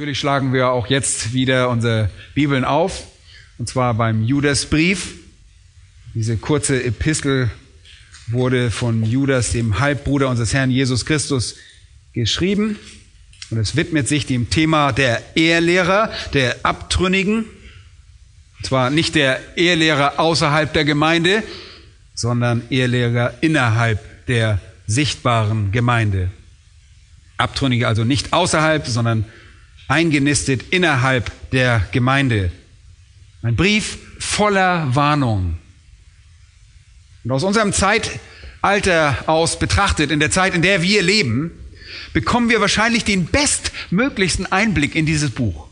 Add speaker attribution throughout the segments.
Speaker 1: Natürlich schlagen wir auch jetzt wieder unsere Bibeln auf, und zwar beim Judasbrief. Diese kurze Epistel wurde von Judas, dem Halbbruder unseres Herrn Jesus Christus, geschrieben. Und es widmet sich dem Thema der Ehelehrer, der Abtrünnigen. Und zwar nicht der Ehelehrer außerhalb der Gemeinde, sondern Ehelehrer innerhalb der sichtbaren Gemeinde. Abtrünnige also nicht außerhalb, sondern eingenistet innerhalb der Gemeinde. Ein Brief voller Warnung. Und aus unserem Zeitalter aus betrachtet, in der Zeit, in der wir leben, bekommen wir wahrscheinlich den bestmöglichsten Einblick in dieses Buch.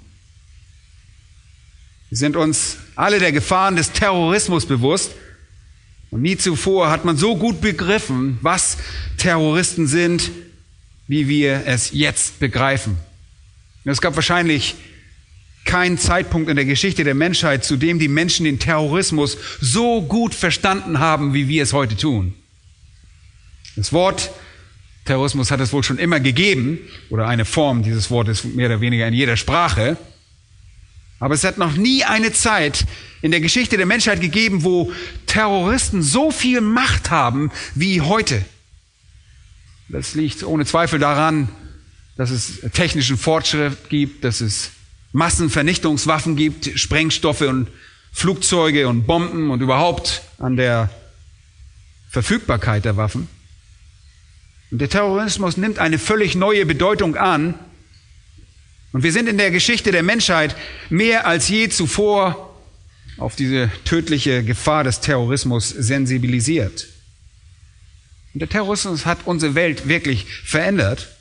Speaker 1: Wir sind uns alle der Gefahren des Terrorismus bewusst. Und nie zuvor hat man so gut begriffen, was Terroristen sind, wie wir es jetzt begreifen. Es gab wahrscheinlich keinen Zeitpunkt in der Geschichte der Menschheit, zu dem die Menschen den Terrorismus so gut verstanden haben, wie wir es heute tun. Das Wort Terrorismus hat es wohl schon immer gegeben, oder eine Form dieses Wortes mehr oder weniger in jeder Sprache. Aber es hat noch nie eine Zeit in der Geschichte der Menschheit gegeben, wo Terroristen so viel Macht haben wie heute. Das liegt ohne Zweifel daran, dass es technischen Fortschritt gibt, dass es Massenvernichtungswaffen gibt, Sprengstoffe und Flugzeuge und Bomben und überhaupt an der Verfügbarkeit der Waffen. Und der Terrorismus nimmt eine völlig neue Bedeutung an. Und wir sind in der Geschichte der Menschheit mehr als je zuvor auf diese tödliche Gefahr des Terrorismus sensibilisiert. Und der Terrorismus hat unsere Welt wirklich verändert.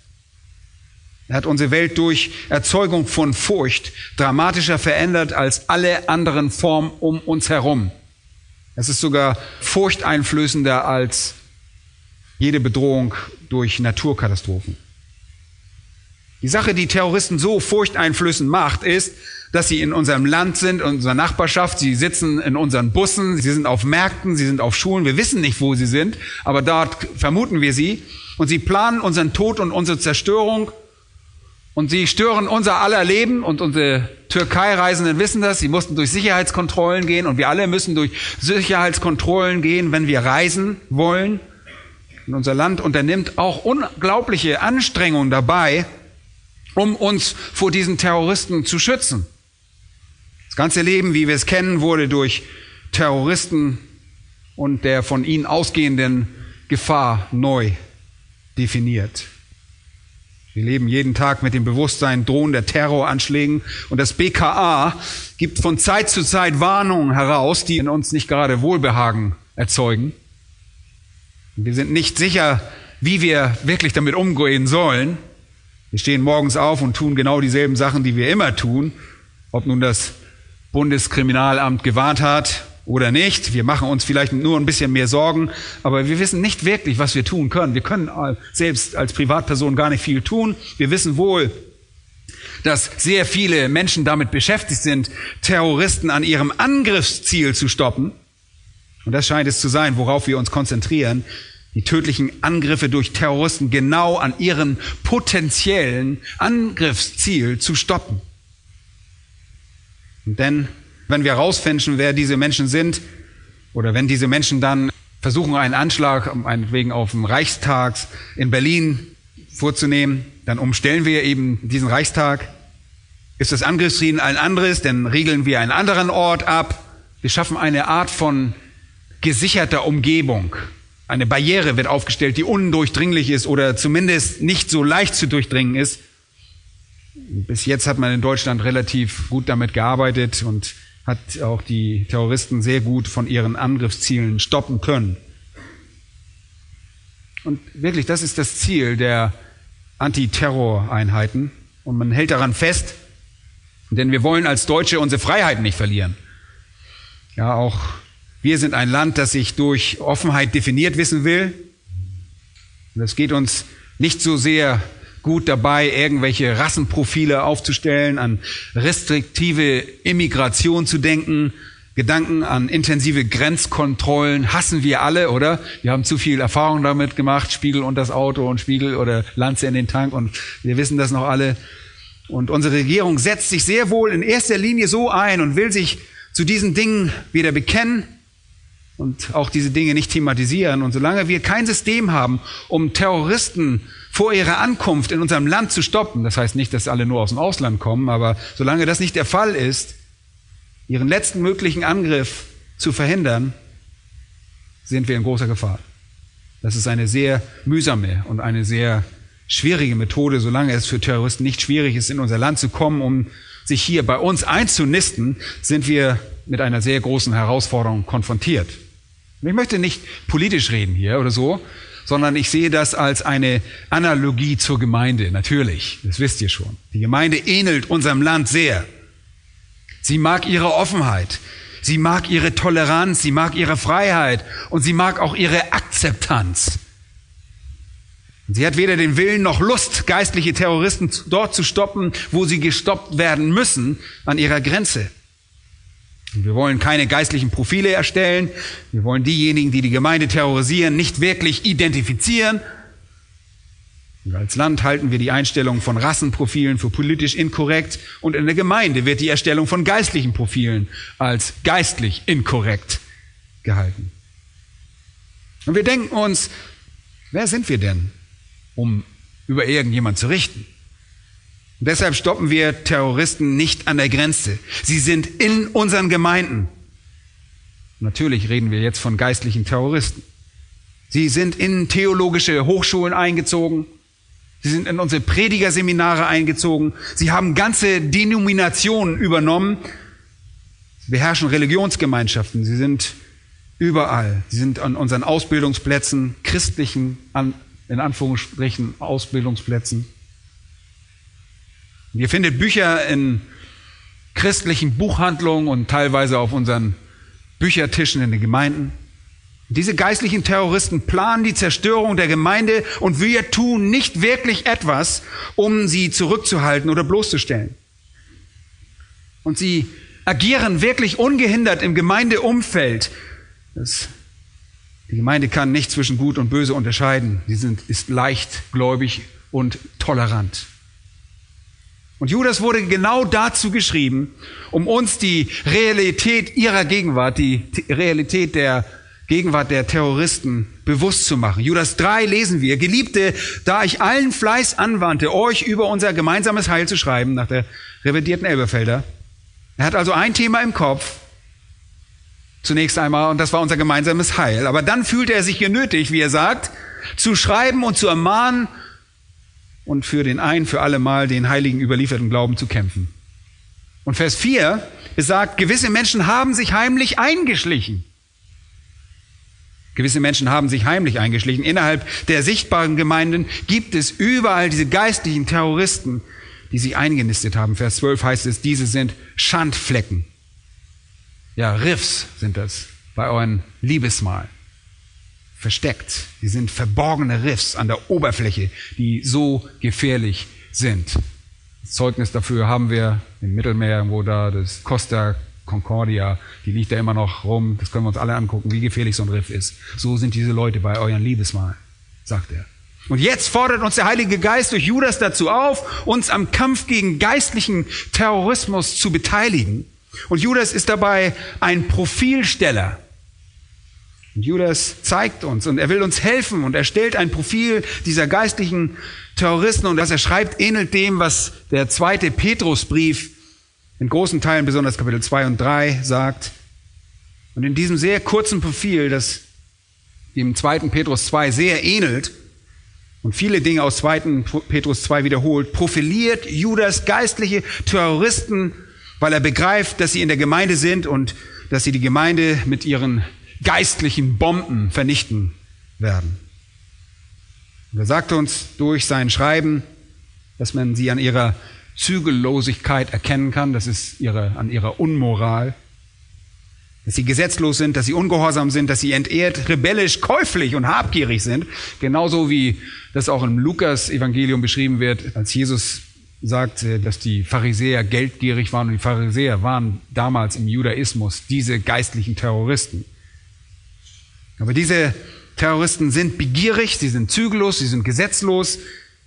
Speaker 1: Er hat unsere Welt durch Erzeugung von Furcht dramatischer verändert als alle anderen Formen um uns herum. Es ist sogar furchteinflößender als jede Bedrohung durch Naturkatastrophen. Die Sache, die Terroristen so furchteinflößend macht, ist, dass sie in unserem Land sind, in unserer Nachbarschaft, sie sitzen in unseren Bussen, sie sind auf Märkten, sie sind auf Schulen, wir wissen nicht, wo sie sind, aber dort vermuten wir sie. Und sie planen unseren Tod und unsere Zerstörung und sie stören unser aller Leben und unsere Türkei-Reisenden wissen das. Sie mussten durch Sicherheitskontrollen gehen und wir alle müssen durch Sicherheitskontrollen gehen, wenn wir reisen wollen. Und unser Land unternimmt auch unglaubliche Anstrengungen dabei, um uns vor diesen Terroristen zu schützen. Das ganze Leben, wie wir es kennen, wurde durch Terroristen und der von ihnen ausgehenden Gefahr neu definiert. Wir leben jeden Tag mit dem Bewusstsein drohender Terroranschlägen und das BKA gibt von Zeit zu Zeit Warnungen heraus, die in uns nicht gerade Wohlbehagen erzeugen. Wir sind nicht sicher, wie wir wirklich damit umgehen sollen. Wir stehen morgens auf und tun genau dieselben Sachen, die wir immer tun. Ob nun das Bundeskriminalamt gewarnt hat oder nicht. Wir machen uns vielleicht nur ein bisschen mehr Sorgen, aber wir wissen nicht wirklich, was wir tun können. Wir können selbst als Privatperson gar nicht viel tun. Wir wissen wohl, dass sehr viele Menschen damit beschäftigt sind, Terroristen an ihrem Angriffsziel zu stoppen. Und das scheint es zu sein, worauf wir uns konzentrieren. Die tödlichen Angriffe durch Terroristen genau an ihren potenziellen Angriffsziel zu stoppen. Denn wenn wir herausfinden, wer diese Menschen sind, oder wenn diese Menschen dann versuchen, einen Anschlag, meinetwegen auf dem Reichstag in Berlin vorzunehmen, dann umstellen wir eben diesen Reichstag. Ist das Angriffsfrieden ein anderes, dann regeln wir einen anderen Ort ab. Wir schaffen eine Art von gesicherter Umgebung. Eine Barriere wird aufgestellt, die undurchdringlich ist oder zumindest nicht so leicht zu durchdringen ist. Bis jetzt hat man in Deutschland relativ gut damit gearbeitet und hat auch die Terroristen sehr gut von ihren Angriffszielen stoppen können. Und wirklich, das ist das Ziel der Antiterroreinheiten. Und man hält daran fest, Denn wir wollen als Deutsche unsere Freiheit nicht verlieren. Ja, auch wir sind ein Land, das sich durch Offenheit definiert wissen will. Und es geht uns nicht so sehr gut dabei, irgendwelche Rassenprofile aufzustellen, an restriktive Immigration zu denken, Gedanken an intensive Grenzkontrollen hassen wir alle, oder? Wir haben zu viel Erfahrung damit gemacht, Spiegel unter das Auto und Spiegel oder Lanze in den Tank und wir wissen das noch alle. Und unsere Regierung setzt sich sehr wohl in erster Linie so ein und will sich zu diesen Dingen weder bekennen und auch diese Dinge nicht thematisieren. Und solange wir kein System haben, um Terroristen vor ihrer Ankunft in unserem Land zu stoppen, das heißt nicht, dass alle nur aus dem Ausland kommen, aber solange das nicht der Fall ist, ihren letzten möglichen Angriff zu verhindern, sind wir in großer Gefahr. Das ist eine sehr mühsame und eine sehr schwierige Methode, solange es für Terroristen nicht schwierig ist, in unser Land zu kommen, um sich hier bei uns einzunisten, sind wir mit einer sehr großen Herausforderung konfrontiert. Und ich möchte nicht politisch reden hier oder so, sondern ich sehe das als eine Analogie zur Gemeinde, natürlich, das wisst ihr schon. Die Gemeinde ähnelt unserem Land sehr. Sie mag ihre Offenheit. Sie mag ihre Toleranz. Sie mag ihre Freiheit. Und sie mag auch ihre Akzeptanz. Sie hat weder den Willen noch Lust, geistliche Terroristen dort zu stoppen, wo sie gestoppt werden müssen, an ihrer Grenze. Wir wollen keine geistlichen Profile erstellen. Wir wollen diejenigen, die die Gemeinde terrorisieren, nicht wirklich identifizieren, und als Land halten wir die Einstellung von Rassenprofilen für politisch inkorrekt und in der Gemeinde wird die Erstellung von geistlichen Profilen als geistlich inkorrekt gehalten. Und wir denken uns, wer sind wir denn, um über irgendjemand zu richten? Deshalb stoppen wir Terroristen nicht an der Grenze. Sie sind in unseren Gemeinden. Natürlich reden wir jetzt von geistlichen Terroristen. Sie sind in theologische Hochschulen eingezogen. Sie sind in unsere Predigerseminare eingezogen. Sie haben ganze Denominationen übernommen. Sie beherrschen Religionsgemeinschaften. Sie sind überall. Sie sind an unseren Ausbildungsplätzen, christlichen, in Anführungsstrichen, Ausbildungsplätzen. Ihr findet Bücher in christlichen Buchhandlungen und teilweise auf unseren Büchertischen in den Gemeinden. Diese geistlichen Terroristen planen die Zerstörung der Gemeinde und wir tun nicht wirklich etwas, um sie zurückzuhalten oder bloßzustellen. Und sie agieren wirklich ungehindert im Gemeindeumfeld. Das, die Gemeinde kann nicht zwischen Gut und Böse unterscheiden. Sie sind, ist leichtgläubig und tolerant. Und Judas wurde genau dazu geschrieben, um uns die Realität ihrer Gegenwart, die Realität der Gegenwart der Terroristen bewusst zu machen. Judas 3 lesen wir, Geliebte, da ich allen Fleiß anwandte, euch über unser gemeinsames Heil zu schreiben, nach der revidierten Elberfelder. Er hat also ein Thema im Kopf, zunächst einmal, und das war unser gemeinsames Heil. Aber dann fühlte er sich genötigt, wie er sagt, zu schreiben und zu ermahnen und für den ein für alle Mal den heiligen überlieferten Glauben zu kämpfen. Und Vers 4 sagt, gewisse Menschen haben sich heimlich eingeschlichen Gewisse Menschen haben sich heimlich eingeschlichen. Innerhalb der sichtbaren Gemeinden gibt es überall diese geistlichen Terroristen, die sich eingenistet haben. Vers 12 heißt es, diese sind Schandflecken. Ja, Riffs sind das bei euren Liebesmahl. Versteckt. Die sind verborgene Riffs an der Oberfläche, die so gefährlich sind. Zeugnis dafür haben wir im Mittelmeer, wo da das Costa Concordia, die liegt da immer noch rum, das können wir uns alle angucken, wie gefährlich so ein Riff ist. So sind diese Leute bei euren Liebesmahl, sagt er. Und jetzt fordert uns der Heilige Geist durch Judas dazu auf, uns am Kampf gegen geistlichen Terrorismus zu beteiligen. Und Judas ist dabei ein Profilsteller. Und Judas zeigt uns und er will uns helfen und er stellt ein Profil dieser geistlichen Terroristen und was er schreibt, ähnelt dem, was der zweite Petrusbrief in großen Teilen, besonders Kapitel 2 und 3, sagt. Und in diesem sehr kurzen Profil, das dem 2. Petrus 2 sehr ähnelt und viele Dinge aus 2. Petrus 2 wiederholt, profiliert Judas geistliche Terroristen, weil er begreift, dass sie in der Gemeinde sind und dass sie die Gemeinde mit ihren geistlichen Bomben vernichten werden. Und er sagte uns durch sein Schreiben, dass man sie an ihrer Zügellosigkeit erkennen kann, das ist ihre, an ihrer Unmoral, dass sie gesetzlos sind, dass sie ungehorsam sind, dass sie entehrt, rebellisch, käuflich und habgierig sind, genauso wie das auch im Lukas-Evangelium beschrieben wird, als Jesus sagt, dass die Pharisäer geldgierig waren und die Pharisäer waren damals im Judaismus diese geistlichen Terroristen. Aber diese Terroristen sind begierig, sie sind zügellos, sie sind gesetzlos,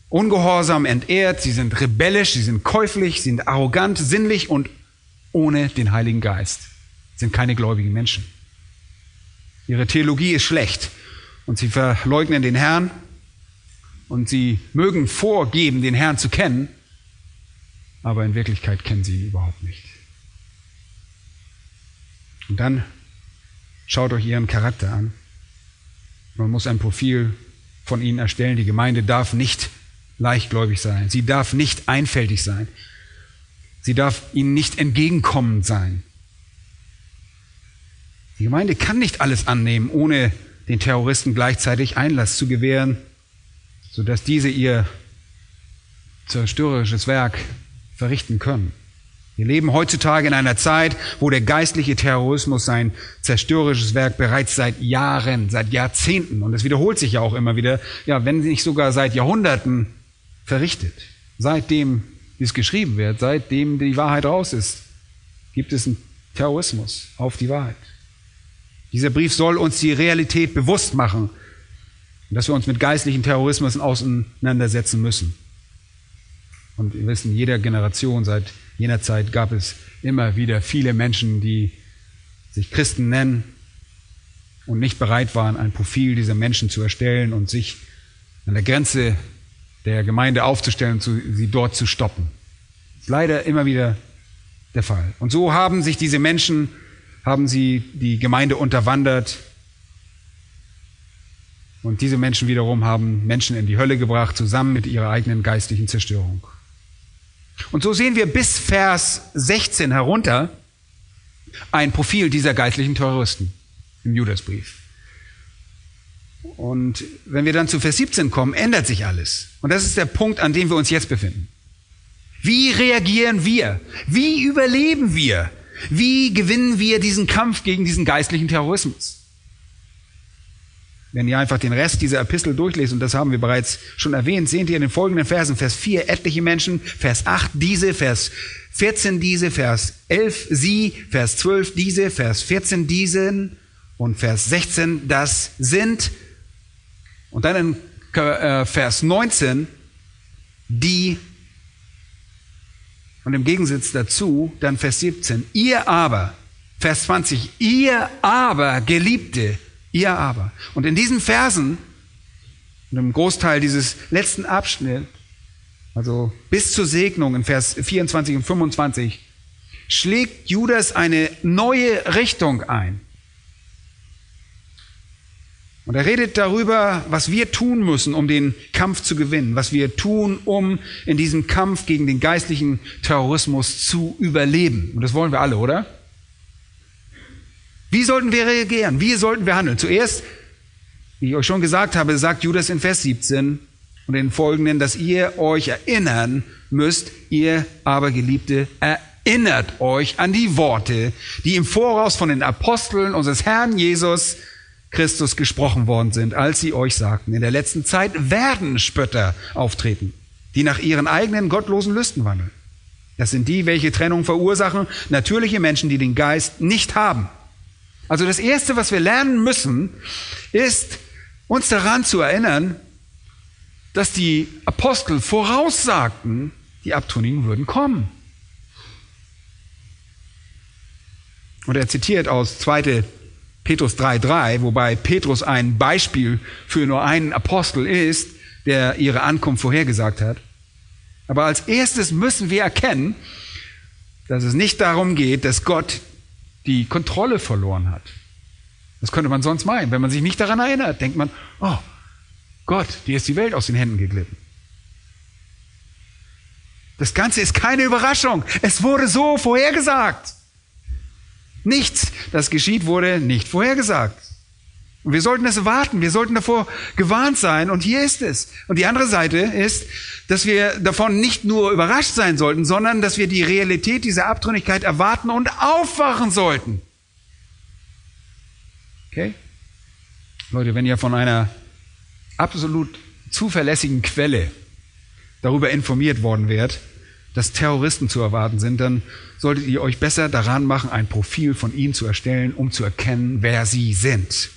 Speaker 1: ungehorsam, entehrt, sie sind rebellisch, sie sind käuflich, sie sind arrogant, sinnlich und ohne den Heiligen Geist. Sie sind keine gläubigen Menschen. Ihre Theologie ist schlecht und sie verleugnen den Herrn und sie mögen vorgeben, den Herrn zu kennen, aber in Wirklichkeit kennen sie ihn überhaupt nicht. Und dann schaut euch ihren Charakter an. Man muss ein Profil von ihnen erstellen. Die Gemeinde darf nicht leichtgläubig sein. Sie darf nicht einfältig sein. Sie darf ihnen nicht entgegenkommend sein. Die Gemeinde kann nicht alles annehmen, ohne den Terroristen gleichzeitig Einlass zu gewähren, sodass diese ihr zerstörerisches Werk verrichten können. Wir leben heutzutage in einer Zeit, wo der geistliche Terrorismus sein zerstörerisches Werk bereits seit Jahren, seit Jahrzehnten, und es wiederholt sich ja auch immer wieder, ja, wenn nicht sogar seit Jahrhunderten verrichtet. Seitdem dies geschrieben wird, seitdem die Wahrheit raus ist, gibt es einen Terrorismus auf die Wahrheit. Dieser Brief soll uns die Realität bewusst machen, dass wir uns mit geistlichen Terrorismus auseinandersetzen müssen. Und wir wissen, jeder Generation seit jener Zeit gab es immer wieder viele Menschen, die sich Christen nennen und nicht bereit waren, ein Profil dieser Menschen zu erstellen und sich an der Grenze der Gemeinde aufzustellen und sie dort zu stoppen. Das ist leider immer wieder der Fall. Und so haben sich diese Menschen, haben sie die Gemeinde unterwandert. Und diese Menschen wiederum haben Menschen in die Hölle gebracht, zusammen mit ihrer eigenen geistlichen Zerstörung. Und so sehen wir bis Vers 16 herunter ein Profil dieser geistlichen Terroristen im Judasbrief. Und wenn wir dann zu Vers 17 kommen, ändert sich alles. Und das ist der Punkt, an dem wir uns jetzt befinden. Wie reagieren wir? Wie überleben wir? Wie gewinnen wir diesen Kampf gegen diesen geistlichen Terrorismus? Wenn ihr einfach den Rest dieser Epistel durchlest, und das haben wir bereits schon erwähnt, seht ihr in den folgenden Versen, Vers 4 etliche Menschen, Vers 8 diese, Vers 14 diese, Vers 11 sie, Vers 12 diese, Vers 14 diesen und Vers 16 das sind. Und dann in äh, Vers 19 die und im Gegensatz dazu dann Vers 17 ihr aber, Vers 20 ihr aber Geliebte, Ihr aber. Und in diesen Versen, und im Großteil dieses letzten Abschnitts, also bis zur Segnung in Vers 24 und 25, schlägt Judas eine neue Richtung ein. Und er redet darüber, was wir tun müssen, um den Kampf zu gewinnen, was wir tun, um in diesem Kampf gegen den geistlichen Terrorismus zu überleben. Und das wollen wir alle, oder? Wie sollten wir reagieren? Wie sollten wir handeln? Zuerst, wie ich euch schon gesagt habe, sagt Judas in Vers 17 und den folgenden, dass ihr euch erinnern müsst, ihr aber Geliebte, erinnert euch an die Worte, die im Voraus von den Aposteln unseres Herrn Jesus Christus gesprochen worden sind, als sie euch sagten, in der letzten Zeit werden Spötter auftreten, die nach ihren eigenen gottlosen Lüsten wandeln. Das sind die, welche Trennung verursachen, natürliche Menschen, die den Geist nicht haben. Also das Erste, was wir lernen müssen, ist uns daran zu erinnern, dass die Apostel voraussagten, die Abtrünnigen würden kommen. Und er zitiert aus 2. Petrus 3.3, wobei Petrus ein Beispiel für nur einen Apostel ist, der ihre Ankunft vorhergesagt hat. Aber als erstes müssen wir erkennen, dass es nicht darum geht, dass Gott die Kontrolle verloren hat. Das könnte man sonst meinen. Wenn man sich nicht daran erinnert, denkt man, oh Gott, dir ist die Welt aus den Händen geglitten. Das Ganze ist keine Überraschung. Es wurde so vorhergesagt. Nichts, das geschieht, wurde nicht vorhergesagt. Und wir sollten es warten, wir sollten davor gewarnt sein und hier ist es. Und die andere Seite ist, dass wir davon nicht nur überrascht sein sollten, sondern dass wir die Realität dieser Abtrünnigkeit erwarten und aufwachen sollten. Okay? Leute, wenn ihr von einer absolut zuverlässigen Quelle darüber informiert worden wärt, dass Terroristen zu erwarten sind, dann solltet ihr euch besser daran machen, ein Profil von ihnen zu erstellen, um zu erkennen, wer sie sind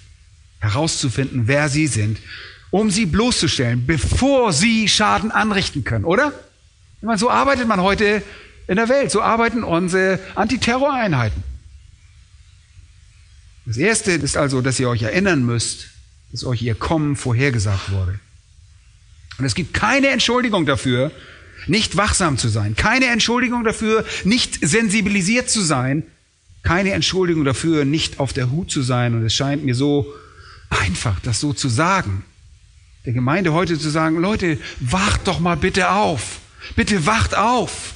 Speaker 1: herauszufinden, wer sie sind, um sie bloßzustellen, bevor sie Schaden anrichten können, oder? Ich meine, so arbeitet man heute in der Welt, so arbeiten unsere Antiterroreinheiten. Das Erste ist also, dass ihr euch erinnern müsst, dass euch ihr Kommen vorhergesagt wurde. Und es gibt keine Entschuldigung dafür, nicht wachsam zu sein, keine Entschuldigung dafür, nicht sensibilisiert zu sein, keine Entschuldigung dafür, nicht auf der Hut zu sein. Und es scheint mir so, einfach, das so zu sagen. Der Gemeinde heute zu sagen, Leute, wacht doch mal bitte auf. Bitte wacht auf.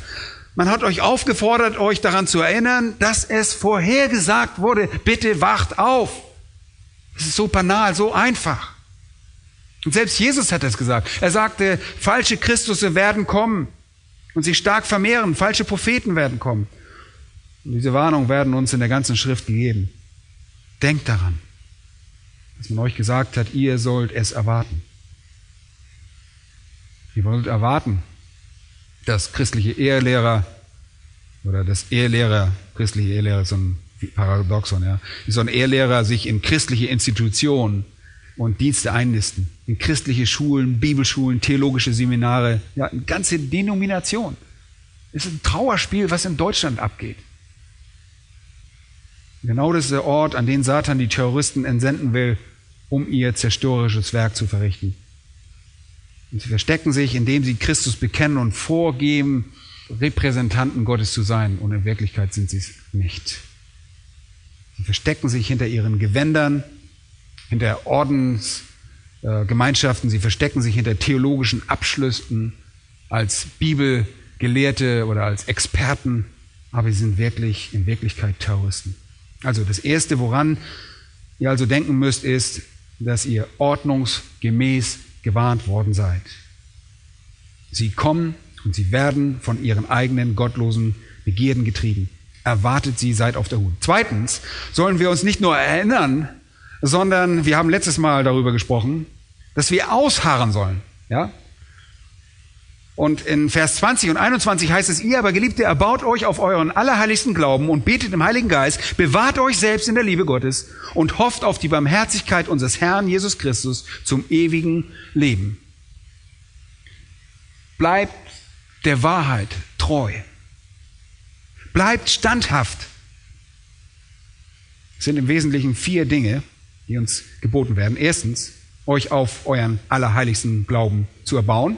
Speaker 1: Man hat euch aufgefordert, euch daran zu erinnern, dass es vorhergesagt wurde. Bitte wacht auf. Es ist so banal, so einfach. Und selbst Jesus hat es gesagt. Er sagte, falsche Christusse werden kommen und sich stark vermehren. Falsche Propheten werden kommen. Und diese Warnungen werden uns in der ganzen Schrift gegeben. Denkt daran dass man euch gesagt hat, ihr sollt es erwarten. Ihr wollt erwarten, dass christliche Ehelehrer oder das Ehelehrer, christliche Ehelehrer ist so ein Paradoxon, ja, so ein Ehelehrer sich in christliche Institutionen und Dienste einnisten, in christliche Schulen, Bibelschulen, theologische Seminare, ja, eine ganze Denomination. Es ist ein Trauerspiel, was in Deutschland abgeht. Genau das ist der Ort, an den Satan die Terroristen entsenden will, um ihr zerstörerisches Werk zu verrichten. Und sie verstecken sich, indem sie Christus bekennen und vorgeben, Repräsentanten Gottes zu sein. Und in Wirklichkeit sind sie es nicht. Sie verstecken sich hinter ihren Gewändern, hinter Ordensgemeinschaften, sie verstecken sich hinter theologischen Abschlüssen als Bibelgelehrte oder als Experten, aber sie sind wirklich in Wirklichkeit Terroristen. Also das Erste, woran ihr also denken müsst, ist, dass ihr ordnungsgemäß gewarnt worden seid. Sie kommen und sie werden von ihren eigenen gottlosen Begierden getrieben. Erwartet sie, seid auf der Hut. Zweitens sollen wir uns nicht nur erinnern, sondern wir haben letztes Mal darüber gesprochen, dass wir ausharren sollen. Ja? Und in Vers 20 und 21 heißt es, ihr aber Geliebte, erbaut euch auf euren allerheiligsten Glauben und betet im Heiligen Geist, bewahrt euch selbst in der Liebe Gottes und hofft auf die Barmherzigkeit unseres Herrn Jesus Christus zum ewigen Leben. Bleibt der Wahrheit treu. Bleibt standhaft. Es sind im Wesentlichen vier Dinge, die uns geboten werden. Erstens, euch auf euren allerheiligsten Glauben zu erbauen.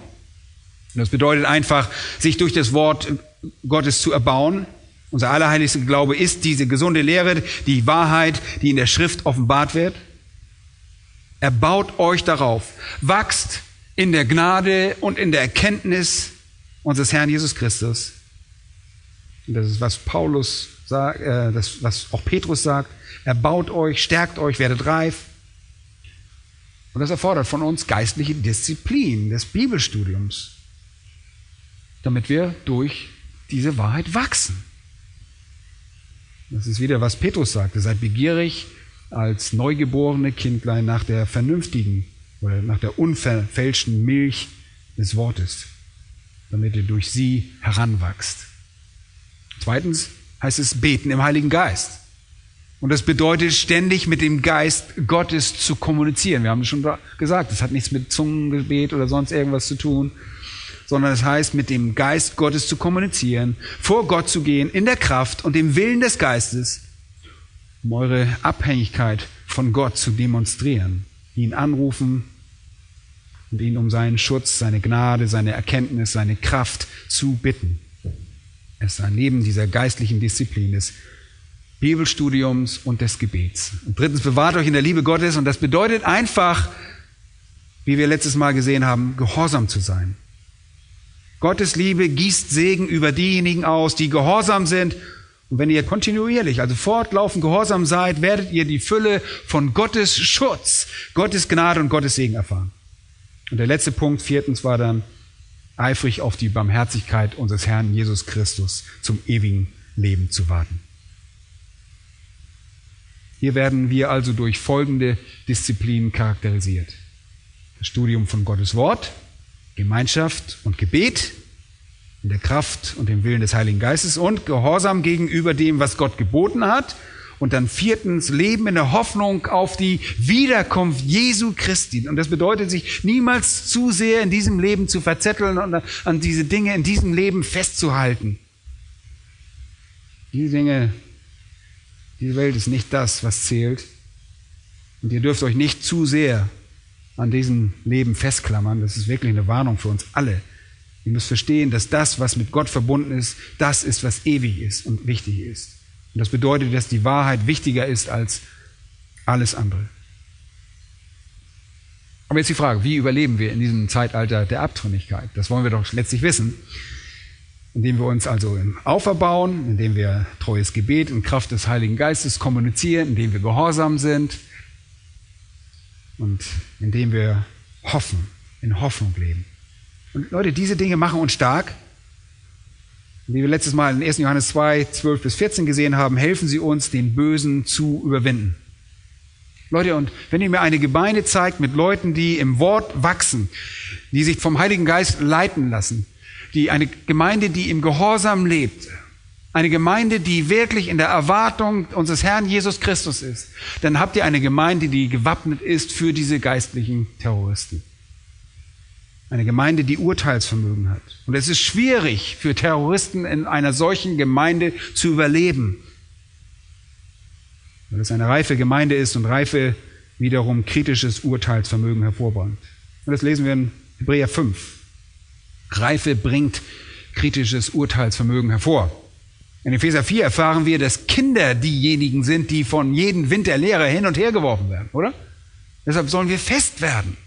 Speaker 1: Das bedeutet einfach, sich durch das Wort Gottes zu erbauen. Unser allerheiligster Glaube ist diese gesunde Lehre, die Wahrheit, die in der Schrift offenbart wird. Erbaut euch darauf. Wachst in der Gnade und in der Erkenntnis unseres Herrn Jesus Christus. Und das ist, was Paulus sagt, äh, das, was auch Petrus sagt. Erbaut euch, stärkt euch, werdet reif. Und das erfordert von uns geistliche Disziplin des Bibelstudiums damit wir durch diese Wahrheit wachsen. Das ist wieder, was Petrus sagte. Seid begierig als neugeborene Kindlein nach der vernünftigen oder nach der unverfälschten Milch des Wortes, damit ihr durch sie heranwachst. Zweitens heißt es beten im Heiligen Geist. Und das bedeutet ständig mit dem Geist Gottes zu kommunizieren. Wir haben schon gesagt, das hat nichts mit Zungengebet oder sonst irgendwas zu tun, sondern es heißt, mit dem Geist Gottes zu kommunizieren, vor Gott zu gehen, in der Kraft und dem Willen des Geistes, um eure Abhängigkeit von Gott zu demonstrieren, ihn anrufen und ihn um seinen Schutz, seine Gnade, seine Erkenntnis, seine Kraft zu bitten. Es ist ein Leben dieser geistlichen Disziplin, des Bibelstudiums und des Gebets. Und drittens, bewahrt euch in der Liebe Gottes und das bedeutet einfach, wie wir letztes Mal gesehen haben, gehorsam zu sein. Gottes Liebe gießt Segen über diejenigen aus, die gehorsam sind Und wenn ihr kontinuierlich, also fortlaufend gehorsam seid, werdet ihr die Fülle von Gottes Schutz, Gottes Gnade und Gottes Segen erfahren. Und der letzte Punkt, viertens, war dann eifrig auf die Barmherzigkeit unseres Herrn Jesus Christus zum ewigen Leben zu warten. Hier werden wir also durch folgende Disziplinen charakterisiert. Das Studium von Gottes Wort, Gemeinschaft und Gebet, in der Kraft und dem Willen des Heiligen Geistes und Gehorsam gegenüber dem, was Gott geboten hat. Und dann viertens, Leben in der Hoffnung auf die Wiederkunft Jesu Christi. Und das bedeutet, sich niemals zu sehr in diesem Leben zu verzetteln und an diese Dinge in diesem Leben festzuhalten. Diese Dinge diese Welt ist nicht das, was zählt. Und ihr dürft euch nicht zu sehr an diesem Leben festklammern. Das ist wirklich eine Warnung für uns alle. Ihr müsst verstehen, dass das, was mit Gott verbunden ist, das ist, was ewig ist und wichtig ist. Und das bedeutet, dass die Wahrheit wichtiger ist als alles andere. Aber jetzt die Frage, wie überleben wir in diesem Zeitalter der Abtrünnigkeit? Das wollen wir doch letztlich wissen indem wir uns also auferbauen, indem wir treues Gebet in Kraft des Heiligen Geistes kommunizieren, indem wir gehorsam sind und indem wir hoffen, in Hoffnung leben. Und Leute, diese Dinge machen uns stark. Wie wir letztes Mal in 1. Johannes 2, 12 bis 14 gesehen haben, helfen sie uns, den Bösen zu überwinden. Leute, und wenn ihr mir eine Gemeinde zeigt mit Leuten, die im Wort wachsen, die sich vom Heiligen Geist leiten lassen, die, eine Gemeinde, die im Gehorsam lebt, eine Gemeinde, die wirklich in der Erwartung unseres Herrn Jesus Christus ist, dann habt ihr eine Gemeinde, die gewappnet ist für diese geistlichen Terroristen. Eine Gemeinde, die Urteilsvermögen hat. Und es ist schwierig für Terroristen in einer solchen Gemeinde zu überleben, weil es eine reife Gemeinde ist und reife wiederum kritisches Urteilsvermögen hervorbringt. Und das lesen wir in Hebräer 5. Reife bringt kritisches Urteilsvermögen hervor. In Epheser 4 erfahren wir, dass Kinder diejenigen sind, die von jedem Wind der Lehre hin und her geworfen werden, oder? Deshalb sollen wir fest werden.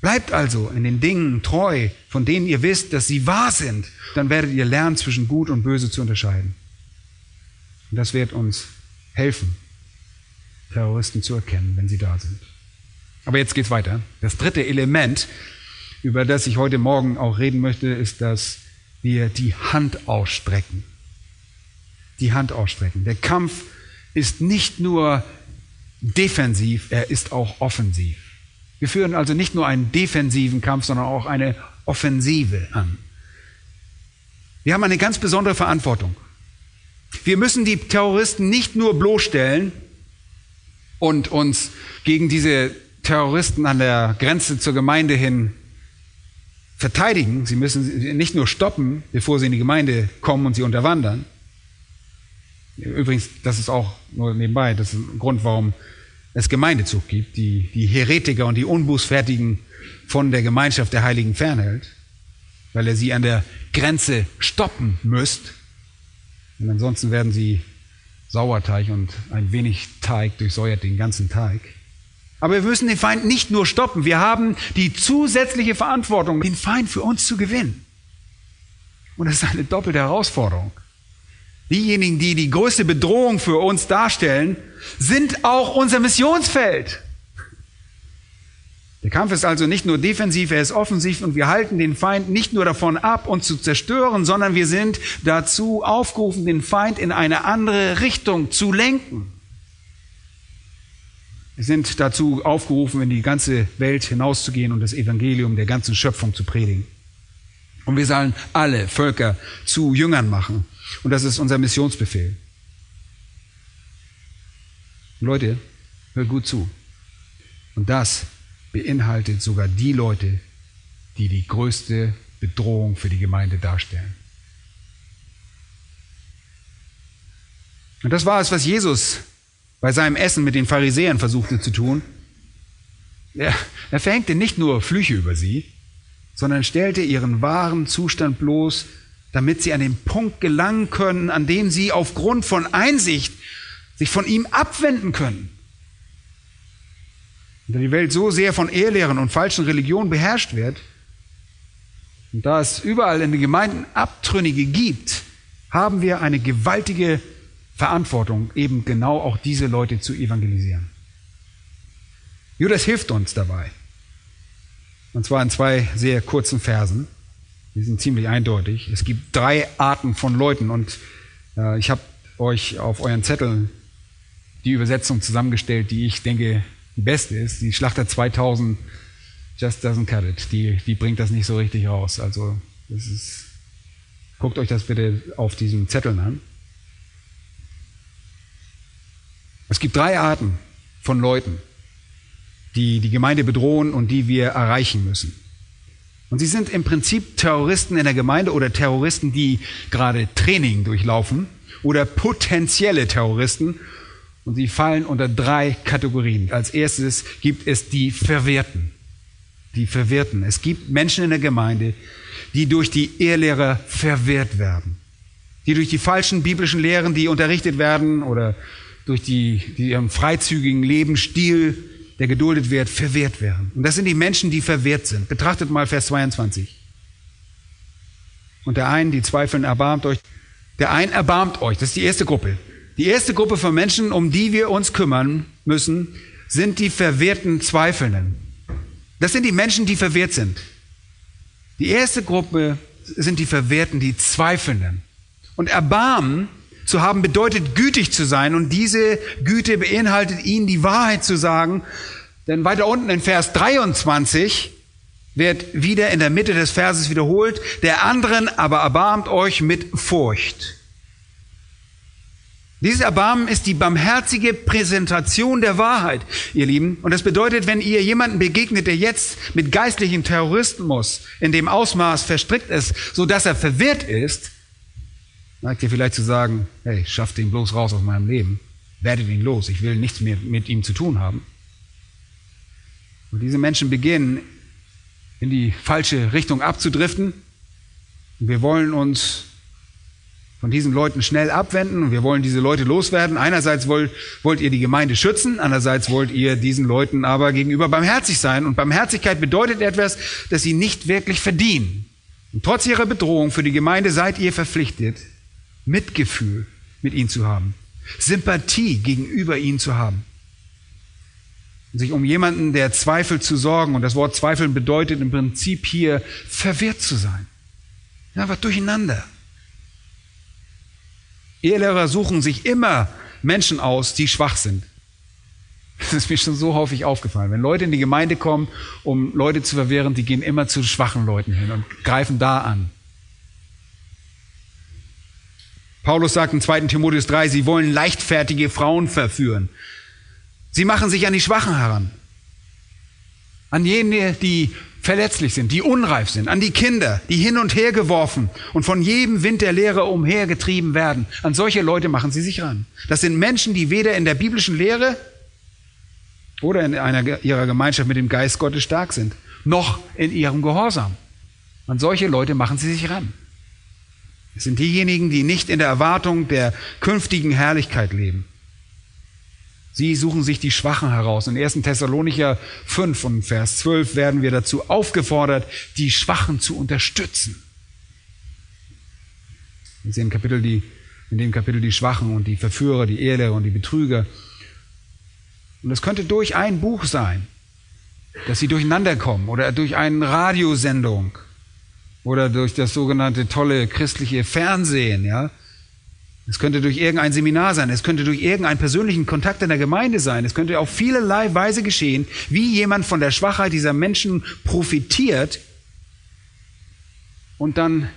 Speaker 1: Bleibt also in den Dingen treu, von denen ihr wisst, dass sie wahr sind. Dann werdet ihr lernen, zwischen Gut und Böse zu unterscheiden. Und das wird uns helfen, Terroristen zu erkennen, wenn sie da sind. Aber jetzt geht's weiter. Das dritte Element über das ich heute Morgen auch reden möchte, ist, dass wir die Hand ausstrecken. Die Hand ausstrecken. Der Kampf ist nicht nur defensiv, er ist auch offensiv. Wir führen also nicht nur einen defensiven Kampf, sondern auch eine Offensive an. Wir haben eine ganz besondere Verantwortung. Wir müssen die Terroristen nicht nur bloßstellen und uns gegen diese Terroristen an der Grenze zur Gemeinde hin verteidigen. Sie müssen sie nicht nur stoppen, bevor sie in die Gemeinde kommen und sie unterwandern. Übrigens, das ist auch nur nebenbei, das ist ein Grund, warum es Gemeindezug gibt, die die Heretiker und die Unbußfertigen von der Gemeinschaft der Heiligen fernhält, weil er sie an der Grenze stoppen müsst. Und ansonsten werden sie Sauerteig und ein wenig Teig durchsäuert den ganzen Teig. Aber wir müssen den Feind nicht nur stoppen, wir haben die zusätzliche Verantwortung, den Feind für uns zu gewinnen. Und das ist eine doppelte Herausforderung. Diejenigen, die die größte Bedrohung für uns darstellen, sind auch unser Missionsfeld. Der Kampf ist also nicht nur defensiv, er ist offensiv und wir halten den Feind nicht nur davon ab, uns zu zerstören, sondern wir sind dazu aufgerufen, den Feind in eine andere Richtung zu lenken. Wir sind dazu aufgerufen, in die ganze Welt hinauszugehen und das Evangelium der ganzen Schöpfung zu predigen. Und wir sollen alle Völker zu Jüngern machen. Und das ist unser Missionsbefehl. Leute, hört gut zu. Und das beinhaltet sogar die Leute, die die größte Bedrohung für die Gemeinde darstellen. Und das war es, was Jesus bei seinem Essen mit den Pharisäern versuchte zu tun. Er, er verhängte nicht nur Flüche über sie, sondern stellte ihren wahren Zustand bloß, damit sie an den Punkt gelangen können, an dem sie aufgrund von Einsicht sich von ihm abwenden können. Und da die Welt so sehr von Ehrlehren und falschen Religionen beherrscht wird, und da es überall in den Gemeinden Abtrünnige gibt, haben wir eine gewaltige Verantwortung, eben genau auch diese Leute zu evangelisieren. Judas hilft uns dabei. Und zwar in zwei sehr kurzen Versen. Die sind ziemlich eindeutig. Es gibt drei Arten von Leuten und äh, ich habe euch auf euren Zetteln die Übersetzung zusammengestellt, die ich denke die beste ist. Die Schlachter 2000 just doesn't cut it. Die, die bringt das nicht so richtig raus. Also das ist, guckt euch das bitte auf diesen Zetteln an. Es gibt drei Arten von Leuten, die die Gemeinde bedrohen und die wir erreichen müssen. Und sie sind im Prinzip Terroristen in der Gemeinde oder Terroristen, die gerade Training durchlaufen oder potenzielle Terroristen. Und sie fallen unter drei Kategorien. Als erstes gibt es die Verwirrten. Die Verwirrten. Es gibt Menschen in der Gemeinde, die durch die Ehrlehrer verwirrt werden. Die durch die falschen biblischen Lehren, die unterrichtet werden oder durch die, die ihren freizügigen Lebensstil, der geduldet wird, verwehrt werden. Und das sind die Menschen, die verwehrt sind. Betrachtet mal Vers 22. Und der einen, die zweifeln, erbarmt euch. Der ein erbarmt euch. Das ist die erste Gruppe. Die erste Gruppe von Menschen, um die wir uns kümmern müssen, sind die verwehrten Zweifelnden. Das sind die Menschen, die verwehrt sind. Die erste Gruppe sind die Verwehrten, die Zweifelnden. Und Erbarmen zu haben bedeutet gütig zu sein und diese Güte beinhaltet ihnen die Wahrheit zu sagen. Denn weiter unten in Vers 23 wird wieder in der Mitte des Verses wiederholt, der anderen aber erbarmt euch mit Furcht. Dieses Erbarmen ist die barmherzige Präsentation der Wahrheit, ihr Lieben. Und das bedeutet, wenn ihr jemanden begegnet, der jetzt mit geistlichem Terrorismus in dem Ausmaß verstrickt ist, so dass er verwirrt ist, neigt ihr vielleicht zu sagen, hey, schafft ihn bloß raus aus meinem Leben. Werdet ihn los. Ich will nichts mehr mit ihm zu tun haben. Und diese Menschen beginnen, in die falsche Richtung abzudriften. Und wir wollen uns von diesen Leuten schnell abwenden und wir wollen diese Leute loswerden. Einerseits wollt, wollt ihr die Gemeinde schützen, andererseits wollt ihr diesen Leuten aber gegenüber barmherzig sein. Und Barmherzigkeit bedeutet etwas, das sie nicht wirklich verdienen. Und trotz ihrer Bedrohung für die Gemeinde seid ihr verpflichtet, Mitgefühl mit ihnen zu haben, Sympathie gegenüber ihnen zu haben. Sich um jemanden, der zweifelt, zu sorgen. Und das Wort Zweifeln bedeutet im Prinzip hier verwirrt zu sein. Was durcheinander. Ehelehrer suchen sich immer Menschen aus, die schwach sind. Das ist mir schon so häufig aufgefallen. Wenn Leute in die Gemeinde kommen, um Leute zu verwehren, die gehen immer zu schwachen Leuten hin und greifen da an. Paulus sagt in 2. Timotheus 3, sie wollen leichtfertige Frauen verführen. Sie machen sich an die Schwachen heran. An jene, die verletzlich sind, die unreif sind, an die Kinder, die hin und her geworfen und von jedem Wind der Lehre umhergetrieben werden. An solche Leute machen sie sich ran. Das sind Menschen, die weder in der biblischen Lehre oder in einer ihrer Gemeinschaft mit dem Geist Gottes stark sind, noch in ihrem Gehorsam. An solche Leute machen sie sich ran. Es sind diejenigen, die nicht in der Erwartung der künftigen Herrlichkeit leben. Sie suchen sich die Schwachen heraus. In 1. Thessalonicher 5 und Vers 12 werden wir dazu aufgefordert, die Schwachen zu unterstützen. Wir sehen Kapitel die, in dem Kapitel die Schwachen und die Verführer, die Ehrlehrer und die Betrüger. Und es könnte durch ein Buch sein, dass sie durcheinander kommen oder durch eine Radiosendung oder durch das sogenannte tolle christliche Fernsehen, ja. Es könnte durch irgendein Seminar sein, es könnte durch irgendeinen persönlichen Kontakt in der Gemeinde sein, es könnte auf vielerlei Weise geschehen, wie jemand von der Schwachheit dieser Menschen profitiert und dann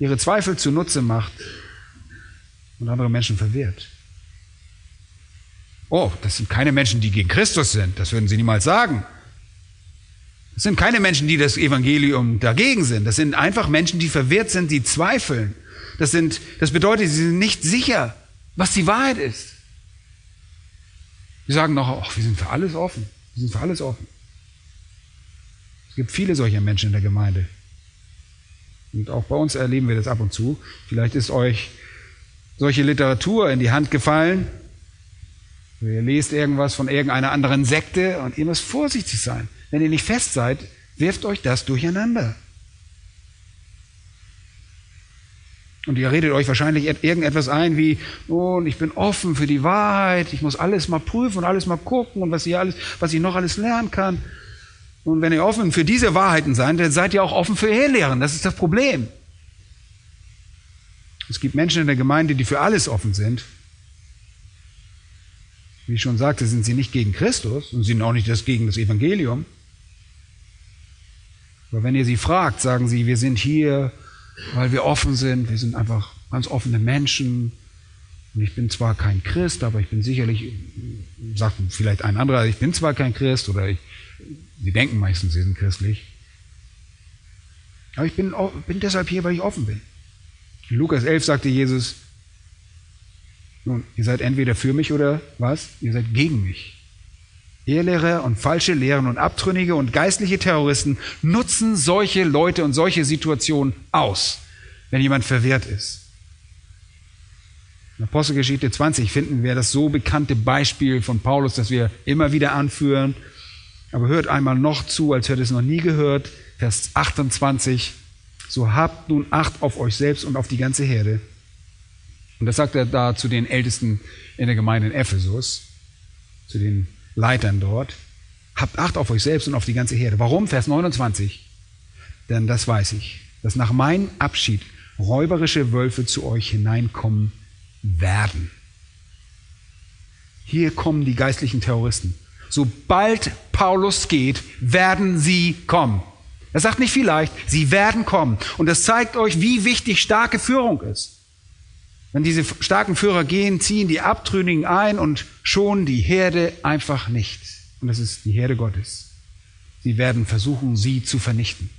Speaker 1: ihre Zweifel zunutze macht und andere Menschen verwirrt. Oh, das sind keine Menschen, die gegen Christus sind, das würden sie niemals sagen. Das sind keine Menschen, die das Evangelium dagegen sind. Das sind einfach Menschen, die verwirrt sind, die zweifeln. Das, sind, das bedeutet, sie sind nicht sicher, was die Wahrheit ist. Sie sagen noch, ach, wir sind für alles offen. Wir sind für alles offen. Es gibt viele solcher Menschen in der Gemeinde. Und auch bei uns erleben wir das ab und zu. Vielleicht ist euch solche Literatur in die Hand gefallen. Ihr lest irgendwas von irgendeiner anderen Sekte und ihr müsst vorsichtig sein. Wenn ihr nicht fest seid, wirft euch das durcheinander. Und ihr redet euch wahrscheinlich irgendetwas ein wie, oh, ich bin offen für die Wahrheit, ich muss alles mal prüfen und alles mal gucken und was ich, alles, was ich noch alles lernen kann. Und wenn ihr offen für diese Wahrheiten seid, dann seid ihr auch offen für Ehelehren. Das ist das Problem. Es gibt Menschen in der Gemeinde, die für alles offen sind. Wie ich schon sagte, sind sie nicht gegen Christus und sind auch nicht das gegen das Evangelium. Aber wenn ihr sie fragt, sagen sie, wir sind hier, weil wir offen sind, wir sind einfach ganz offene Menschen. Und ich bin zwar kein Christ, aber ich bin sicherlich, sagt vielleicht ein anderer, ich bin zwar kein Christ oder ich, sie denken meistens, sie sind christlich. Aber ich bin, bin deshalb hier, weil ich offen bin. In Lukas 11 sagte Jesus, nun, ihr seid entweder für mich oder was? Ihr seid gegen mich. Ehrlehrer und falsche Lehren und Abtrünnige und geistliche Terroristen nutzen solche Leute und solche Situationen aus, wenn jemand verwehrt ist. In Apostelgeschichte 20 finden wir das so bekannte Beispiel von Paulus, das wir immer wieder anführen. Aber hört einmal noch zu, als hätte es noch nie gehört. Vers 28. So habt nun Acht auf euch selbst und auf die ganze Herde. Und das sagt er da zu den Ältesten in der Gemeinde in Ephesus, zu den Leitern dort. Habt Acht auf euch selbst und auf die ganze Herde. Warum? Vers 29. Denn das weiß ich, dass nach meinem Abschied räuberische Wölfe zu euch hineinkommen werden. Hier kommen die geistlichen Terroristen. Sobald Paulus geht, werden sie kommen. Er sagt nicht vielleicht, sie werden kommen. Und das zeigt euch, wie wichtig starke Führung ist. Wenn diese starken Führer gehen, ziehen die Abtrünnigen ein und schon die Herde einfach nicht. Und das ist die Herde Gottes. Sie werden versuchen, sie zu vernichten.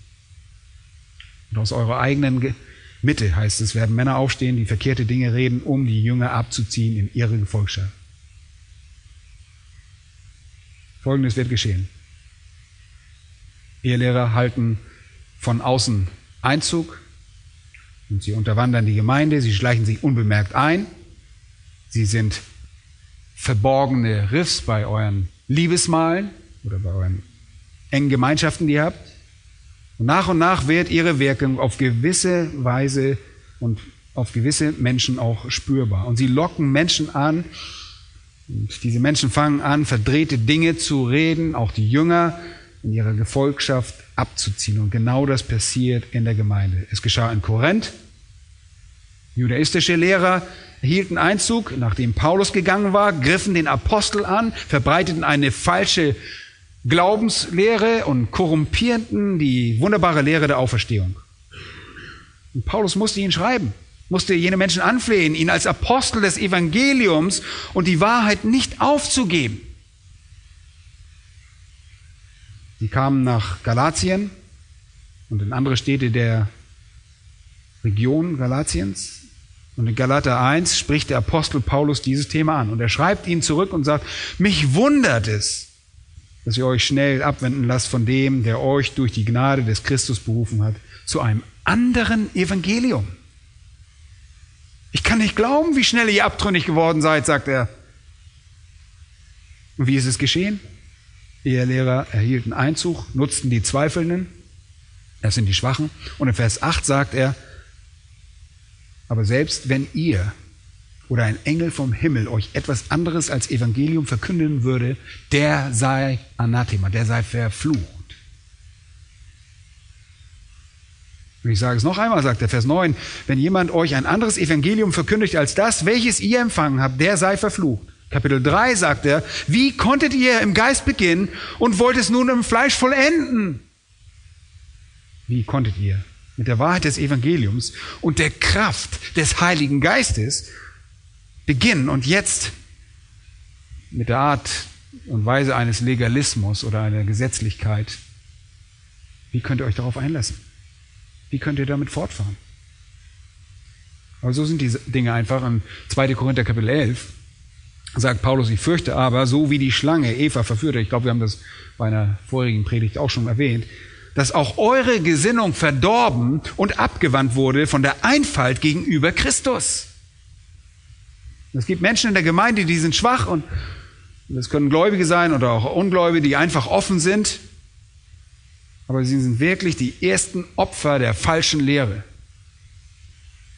Speaker 1: Und aus eurer eigenen Mitte, heißt es, werden Männer aufstehen, die verkehrte Dinge reden, um die Jünger abzuziehen in ihre Gefolgschaft. Folgendes wird geschehen. Ehelehrer halten von außen Einzug, und sie unterwandern die Gemeinde, sie schleichen sich unbemerkt ein. Sie sind verborgene Riffs bei euren Liebesmalen oder bei euren engen Gemeinschaften, die ihr habt. Und nach und nach wird ihre Wirkung auf gewisse Weise und auf gewisse Menschen auch spürbar. Und sie locken Menschen an. Und diese Menschen fangen an, verdrehte Dinge zu reden, auch die Jünger in ihrer Gefolgschaft abzuziehen. Und genau das passiert in der Gemeinde. Es geschah in Korinth. Judaistische Lehrer hielten Einzug, nachdem Paulus gegangen war, griffen den Apostel an, verbreiteten eine falsche Glaubenslehre und korrumpierten die wunderbare Lehre der Auferstehung. Und Paulus musste ihn schreiben, musste jene Menschen anflehen, ihn als Apostel des Evangeliums und die Wahrheit nicht aufzugeben. Sie kamen nach Galatien und in andere Städte der Region Galatiens. Und in Galater 1 spricht der Apostel Paulus dieses Thema an. Und er schreibt ihnen zurück und sagt, mich wundert es, dass ihr euch schnell abwenden lasst von dem, der euch durch die Gnade des Christus berufen hat, zu einem anderen Evangelium. Ich kann nicht glauben, wie schnell ihr abtrünnig geworden seid, sagt er. Und wie ist es geschehen? Ehelehrer erhielten Einzug, nutzten die Zweifelnden, das sind die Schwachen. Und in Vers 8 sagt er, aber selbst wenn ihr oder ein Engel vom Himmel euch etwas anderes als Evangelium verkünden würde, der sei anathema, der sei verflucht. Und ich sage es noch einmal, sagt der Vers 9, wenn jemand euch ein anderes Evangelium verkündigt als das, welches ihr empfangen habt, der sei verflucht. Kapitel 3 sagt er, wie konntet ihr im Geist beginnen und wollt es nun im Fleisch vollenden? Wie konntet ihr mit der Wahrheit des Evangeliums und der Kraft des Heiligen Geistes beginnen und jetzt mit der Art und Weise eines Legalismus oder einer Gesetzlichkeit, wie könnt ihr euch darauf einlassen? Wie könnt ihr damit fortfahren? Aber so sind die Dinge einfach. In 2. Korinther Kapitel 11 sagt Paulus, ich fürchte aber, so wie die Schlange Eva verführte, ich glaube, wir haben das bei einer vorigen Predigt auch schon erwähnt, dass auch eure Gesinnung verdorben und abgewandt wurde von der Einfalt gegenüber Christus. Es gibt Menschen in der Gemeinde, die sind schwach und das können Gläubige sein oder auch Ungläubige, die einfach offen sind, aber sie sind wirklich die ersten Opfer der falschen Lehre.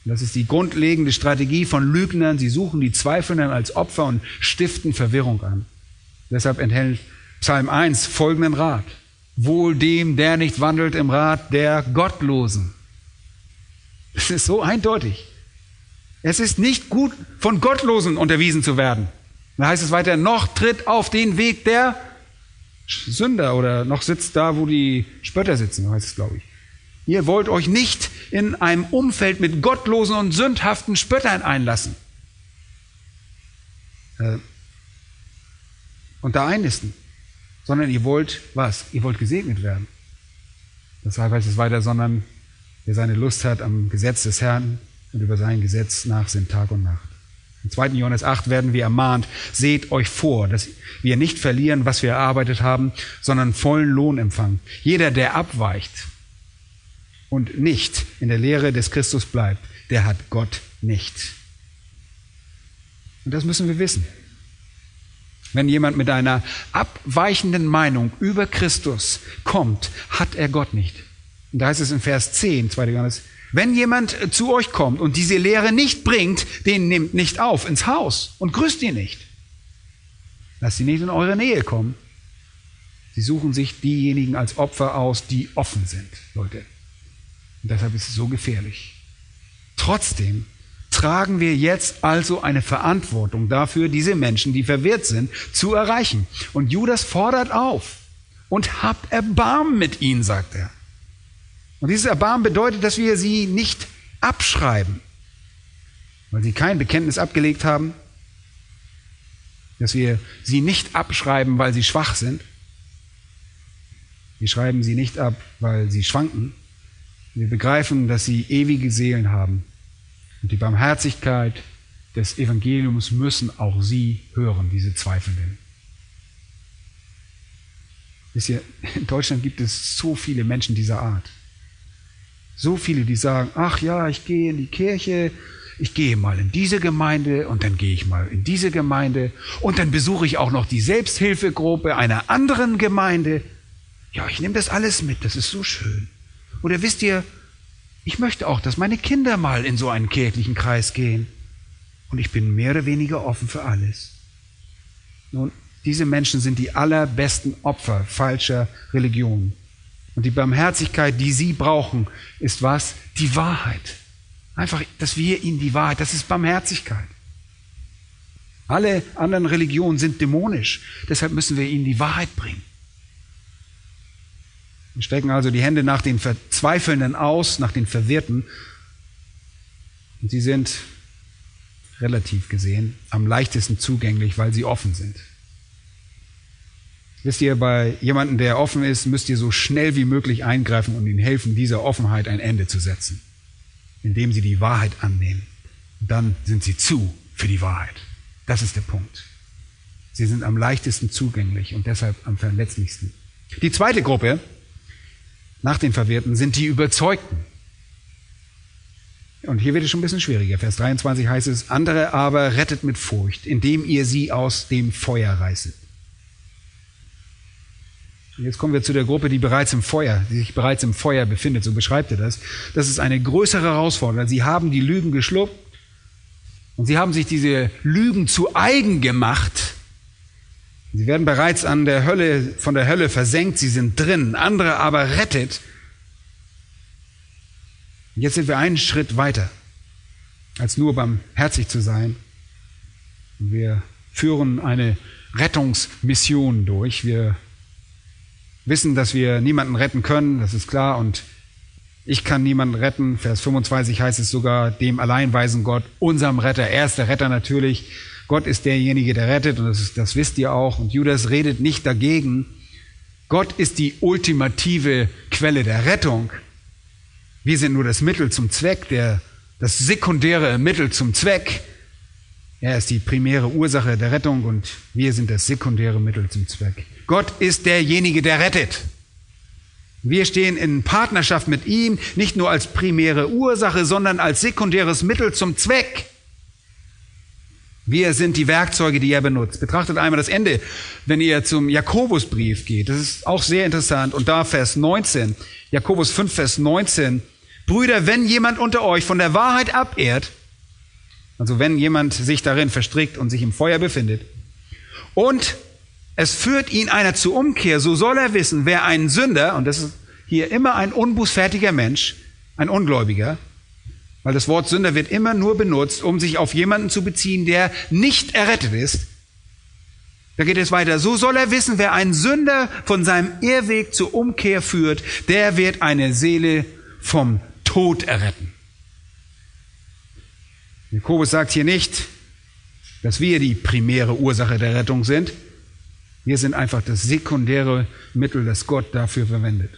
Speaker 1: Das ist die grundlegende Strategie von Lügnern. Sie suchen die Zweifelnden als Opfer und stiften Verwirrung an. Deshalb enthält Psalm 1 folgenden Rat. Wohl dem, der nicht wandelt im Rat der Gottlosen. Es ist so eindeutig. Es ist nicht gut, von Gottlosen unterwiesen zu werden. Da heißt es weiter, noch tritt auf den Weg der Sünder oder noch sitzt da, wo die Spötter sitzen, heißt es, glaube ich. Ihr wollt euch nicht in einem Umfeld mit gottlosen und sündhaften Spöttern einlassen. Äh, und da einnisten. Sondern ihr wollt was? Ihr wollt gesegnet werden. Deshalb heißt es weiter, sondern wer seine Lust hat am Gesetz des Herrn und über sein Gesetz nachsinnt Tag und Nacht. Im 2. Johannes 8 werden wir ermahnt, seht euch vor, dass wir nicht verlieren, was wir erarbeitet haben, sondern vollen Lohn empfangen. Jeder, der abweicht und nicht in der Lehre des Christus bleibt, der hat Gott nicht. Und das müssen wir wissen. Wenn jemand mit einer abweichenden Meinung über Christus kommt, hat er Gott nicht. Und da heißt es in Vers 10, 2. Johannes, wenn jemand zu euch kommt und diese Lehre nicht bringt, den nehmt nicht auf ins Haus und grüßt ihn nicht. Lasst sie nicht in eure Nähe kommen. Sie suchen sich diejenigen als Opfer aus, die offen sind, Leute. Und deshalb ist es so gefährlich. Trotzdem tragen wir jetzt also eine Verantwortung dafür, diese Menschen, die verwirrt sind, zu erreichen. Und Judas fordert auf und habt Erbarmen mit ihnen, sagt er. Und dieses Erbarmen bedeutet, dass wir sie nicht abschreiben, weil sie kein Bekenntnis abgelegt haben, dass wir sie nicht abschreiben, weil sie schwach sind. Wir schreiben sie nicht ab, weil sie schwanken. Wir begreifen, dass sie ewige Seelen haben. Und die Barmherzigkeit des Evangeliums müssen auch sie hören, diese Zweifelnden. Wisst ihr, in Deutschland gibt es so viele Menschen dieser Art. So viele, die sagen, ach ja, ich gehe in die Kirche, ich gehe mal in diese Gemeinde und dann gehe ich mal in diese Gemeinde und dann besuche ich auch noch die Selbsthilfegruppe einer anderen Gemeinde. Ja, ich nehme das alles mit, das ist so schön. Oder wisst ihr, ich möchte auch, dass meine Kinder mal in so einen kirchlichen Kreis gehen. Und ich bin mehr oder weniger offen für alles. Nun, diese Menschen sind die allerbesten Opfer falscher Religionen. Und die Barmherzigkeit, die sie brauchen, ist was? Die Wahrheit. Einfach, dass wir ihnen die Wahrheit, das ist Barmherzigkeit. Alle anderen Religionen sind dämonisch, deshalb müssen wir ihnen die Wahrheit bringen. Wir strecken also die Hände nach den Verzweifelnden aus, nach den Verwirrten. Und sie sind relativ gesehen am leichtesten zugänglich, weil sie offen sind. Wisst ihr, bei jemandem, der offen ist, müsst ihr so schnell wie möglich eingreifen und ihnen helfen, dieser Offenheit ein Ende zu setzen, indem sie die Wahrheit annehmen. Dann sind sie zu für die Wahrheit. Das ist der Punkt. Sie sind am leichtesten zugänglich und deshalb am verletzlichsten. Die zweite Gruppe nach den Verwirrten sind die Überzeugten. Und hier wird es schon ein bisschen schwieriger. Vers 23 heißt es, andere aber rettet mit Furcht, indem ihr sie aus dem Feuer reißet. Und jetzt kommen wir zu der Gruppe, die bereits im Feuer, die sich bereits im Feuer befindet, so beschreibt er das. Das ist eine größere Herausforderung. Sie haben die Lügen geschluckt und sie haben sich diese Lügen zu eigen gemacht. Sie werden bereits an der Hölle, von der Hölle versenkt, sie sind drin, andere aber rettet. Jetzt sind wir einen Schritt weiter, als nur barmherzig zu sein. Wir führen eine Rettungsmission durch. Wir wissen, dass wir niemanden retten können, das ist klar, und ich kann niemanden retten. Vers 25 heißt es sogar, dem alleinweisen Gott, unserem Retter. Er ist der Retter natürlich. Gott ist derjenige, der rettet, und das, ist, das wisst ihr auch. Und Judas redet nicht dagegen. Gott ist die ultimative Quelle der Rettung. Wir sind nur das Mittel zum Zweck, der, das sekundäre Mittel zum Zweck. Er ist die primäre Ursache der Rettung und wir sind das sekundäre Mittel zum Zweck. Gott ist derjenige, der rettet. Wir stehen in Partnerschaft mit ihm, nicht nur als primäre Ursache, sondern als sekundäres Mittel zum Zweck. Wir sind die Werkzeuge, die er benutzt. Betrachtet einmal das Ende, wenn ihr zum Jakobusbrief geht. Das ist auch sehr interessant. Und da Vers 19, Jakobus 5, Vers 19, Brüder, wenn jemand unter euch von der Wahrheit abehrt, also wenn jemand sich darin verstrickt und sich im Feuer befindet, und es führt ihn einer zur Umkehr, so soll er wissen, wer ein Sünder, und das ist hier immer ein unbußfertiger Mensch, ein Ungläubiger, weil das Wort Sünder wird immer nur benutzt, um sich auf jemanden zu beziehen, der nicht errettet ist. Da geht es weiter. So soll er wissen, wer ein Sünder von seinem Irrweg zur Umkehr führt, der wird eine Seele vom Tod erretten. Jakobus sagt hier nicht, dass wir die primäre Ursache der Rettung sind. Wir sind einfach das sekundäre Mittel, das Gott dafür verwendet.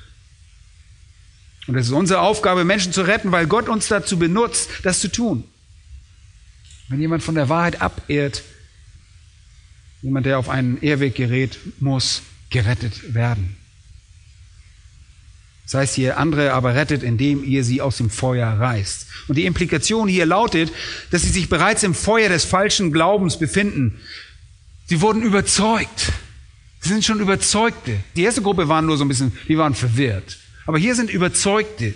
Speaker 1: Und es ist unsere Aufgabe, Menschen zu retten, weil Gott uns dazu benutzt, das zu tun. Wenn jemand von der Wahrheit abehrt, jemand, der auf einen Ehrweg gerät, muss gerettet werden. Das heißt hier, andere aber rettet, indem ihr sie aus dem Feuer reißt. Und die Implikation hier lautet, dass sie sich bereits im Feuer des falschen Glaubens befinden. Sie wurden überzeugt. Sie sind schon Überzeugte. Die erste Gruppe waren nur so ein bisschen, die waren verwirrt. Aber hier sind Überzeugte.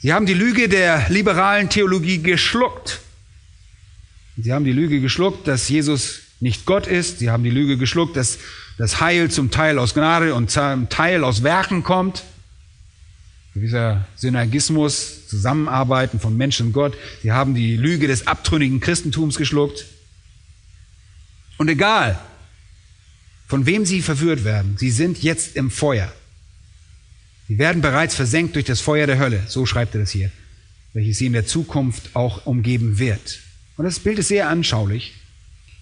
Speaker 1: Sie haben die Lüge der liberalen Theologie geschluckt. Sie haben die Lüge geschluckt, dass Jesus nicht Gott ist. Sie haben die Lüge geschluckt, dass das Heil zum Teil aus Gnade und zum Teil aus Werken kommt. Dieser Synergismus, Zusammenarbeiten von Mensch und Gott. Sie haben die Lüge des abtrünnigen Christentums geschluckt. Und egal, von wem sie verführt werden, sie sind jetzt im Feuer. Sie werden bereits versenkt durch das Feuer der Hölle, so schreibt er das hier, welches sie in der Zukunft auch umgeben wird. Und das Bild ist sehr anschaulich.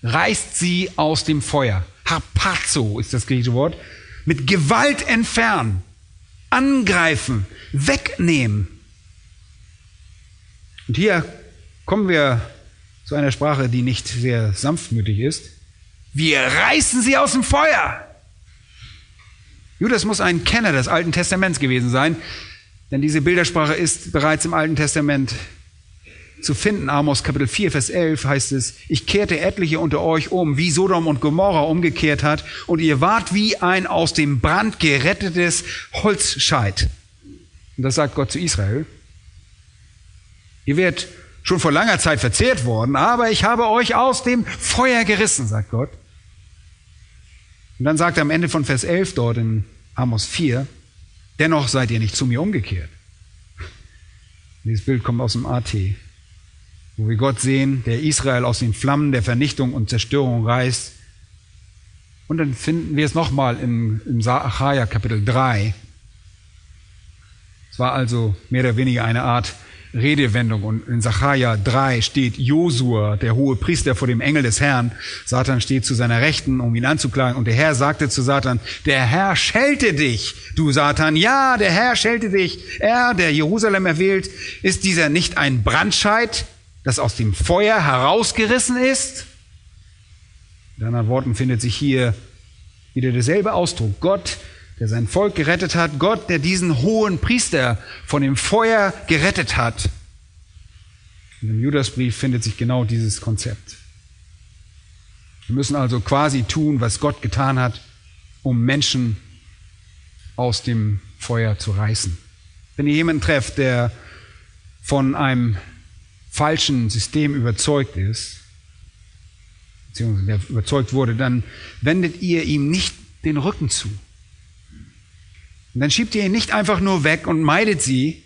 Speaker 1: Reißt sie aus dem Feuer. Harpazo ist das griechische Wort. Mit Gewalt entfernen, angreifen, wegnehmen. Und hier kommen wir zu einer Sprache, die nicht sehr sanftmütig ist. Wir reißen sie aus dem Feuer. Judas muss ein Kenner des Alten Testaments gewesen sein, denn diese Bildersprache ist bereits im Alten Testament zu finden. Amos Kapitel 4, Vers 11 heißt es, ich kehrte etliche unter euch um, wie Sodom und Gomorra umgekehrt hat, und ihr wart wie ein aus dem Brand gerettetes Holzscheit. Und das sagt Gott zu Israel. Ihr werdet schon vor langer Zeit verzehrt worden, aber ich habe euch aus dem Feuer gerissen, sagt Gott. Und dann sagt er am Ende von Vers 11 dort in Amos 4, dennoch seid ihr nicht zu mir umgekehrt. Dieses Bild kommt aus dem AT, wo wir Gott sehen, der Israel aus den Flammen der Vernichtung und Zerstörung reißt. Und dann finden wir es nochmal im, im Sacharja Kapitel 3. Es war also mehr oder weniger eine Art Redewendung. Und in Sacharja 3 steht Josua, der hohe Priester vor dem Engel des Herrn. Satan steht zu seiner Rechten, um ihn anzuklagen. Und der Herr sagte zu Satan, der Herr schelte dich, du Satan. Ja, der Herr schelte dich. Er, der Jerusalem erwählt, ist dieser nicht ein Brandscheid, das aus dem Feuer herausgerissen ist? In anderen Worten findet sich hier wieder derselbe Ausdruck. Gott der sein Volk gerettet hat, Gott, der diesen hohen Priester von dem Feuer gerettet hat. Und im Judasbrief findet sich genau dieses Konzept. Wir müssen also quasi tun, was Gott getan hat, um Menschen aus dem Feuer zu reißen. Wenn ihr jemanden trefft, der von einem falschen System überzeugt ist, beziehungsweise der überzeugt wurde, dann wendet ihr ihm nicht den Rücken zu. Und dann schiebt ihr ihn nicht einfach nur weg und meidet sie.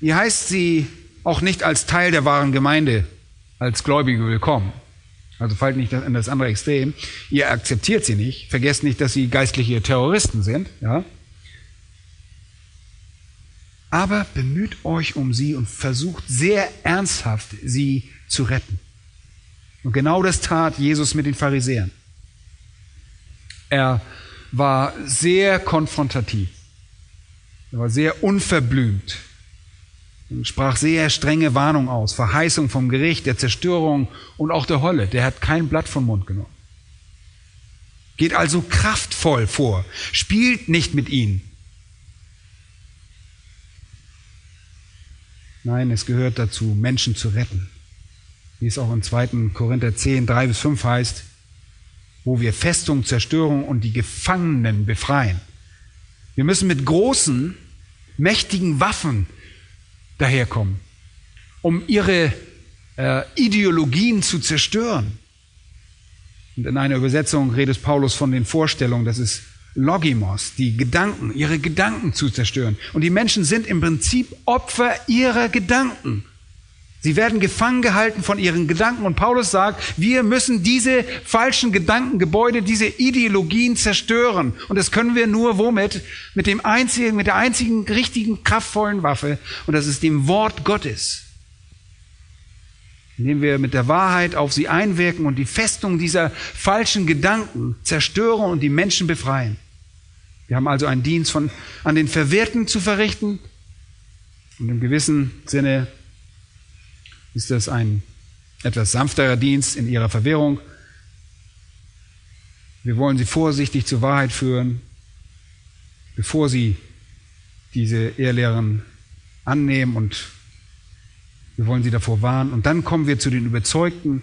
Speaker 1: Ihr heißt sie auch nicht als Teil der wahren Gemeinde, als Gläubige willkommen. Also fallt nicht in das andere Extrem. Ihr akzeptiert sie nicht. Vergesst nicht, dass sie geistliche Terroristen sind. Ja? Aber bemüht euch um sie und versucht sehr ernsthaft, sie zu retten. Und genau das tat Jesus mit den Pharisäern. Er war sehr konfrontativ. Er war sehr unverblümt und sprach sehr strenge Warnung aus, Verheißung vom Gericht, der Zerstörung und auch der Holle. Der hat kein Blatt vom Mund genommen. Geht also kraftvoll vor, spielt nicht mit ihnen. Nein, es gehört dazu, Menschen zu retten. Wie es auch im 2. Korinther 10, 3 bis 5 heißt, wo wir Festung, Zerstörung und die Gefangenen befreien. Wir müssen mit großen, mächtigen Waffen daherkommen, um ihre äh, Ideologien zu zerstören. Und in einer Übersetzung redet Paulus von den Vorstellungen, das ist Logimos, die Gedanken, ihre Gedanken zu zerstören. Und die Menschen sind im Prinzip Opfer ihrer Gedanken. Sie werden gefangen gehalten von ihren Gedanken und Paulus sagt, wir müssen diese falschen Gedankengebäude, diese Ideologien zerstören. Und das können wir nur womit? Mit dem einzigen, mit der einzigen richtigen kraftvollen Waffe. Und das ist dem Wort Gottes. Indem wir mit der Wahrheit auf sie einwirken und die Festung dieser falschen Gedanken zerstören und die Menschen befreien. Wir haben also einen Dienst von, an den Verwirrten zu verrichten und im gewissen Sinne ist das ein etwas sanfterer Dienst in ihrer Verwirrung. Wir wollen sie vorsichtig zur Wahrheit führen, bevor sie diese Ehrlehren annehmen und wir wollen sie davor warnen. Und dann kommen wir zu den Überzeugten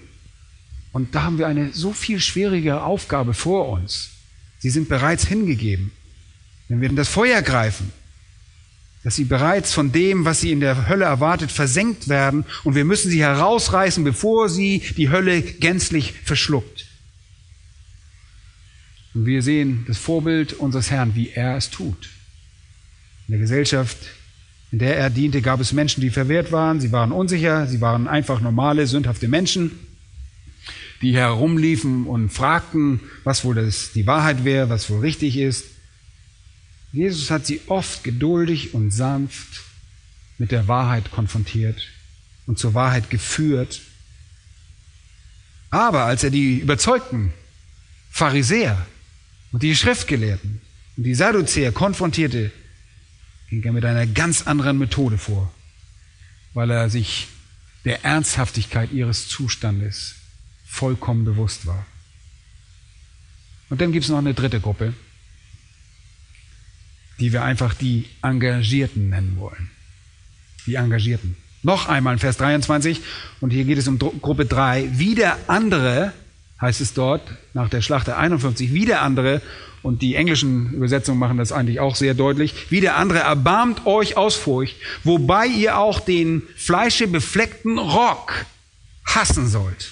Speaker 1: und da haben wir eine so viel schwierige Aufgabe vor uns. Sie sind bereits hingegeben. Wenn wir in das Feuer greifen, dass sie bereits von dem, was sie in der Hölle erwartet, versenkt werden und wir müssen sie herausreißen, bevor sie die Hölle gänzlich verschluckt. Und wir sehen das Vorbild unseres Herrn, wie er es tut. In der Gesellschaft, in der er diente, gab es Menschen, die verwehrt waren, sie waren unsicher, sie waren einfach normale, sündhafte Menschen, die herumliefen und fragten, was wohl das, die Wahrheit wäre, was wohl richtig ist. Jesus hat sie oft geduldig und sanft mit der Wahrheit konfrontiert und zur Wahrheit geführt. Aber als er die überzeugten Pharisäer und die Schriftgelehrten und die Sadduzäer konfrontierte, ging er mit einer ganz anderen Methode vor, weil er sich der Ernsthaftigkeit ihres Zustandes vollkommen bewusst war. Und dann gibt es noch eine dritte Gruppe, die wir einfach die Engagierten nennen wollen. Die Engagierten. Noch einmal in Vers 23, und hier geht es um Gruppe 3, wieder andere, heißt es dort, nach der Schlacht der 51, wieder andere, und die englischen Übersetzungen machen das eigentlich auch sehr deutlich, wieder andere, erbarmt euch aus Furcht, wobei ihr auch den fleischebefleckten Rock hassen sollt.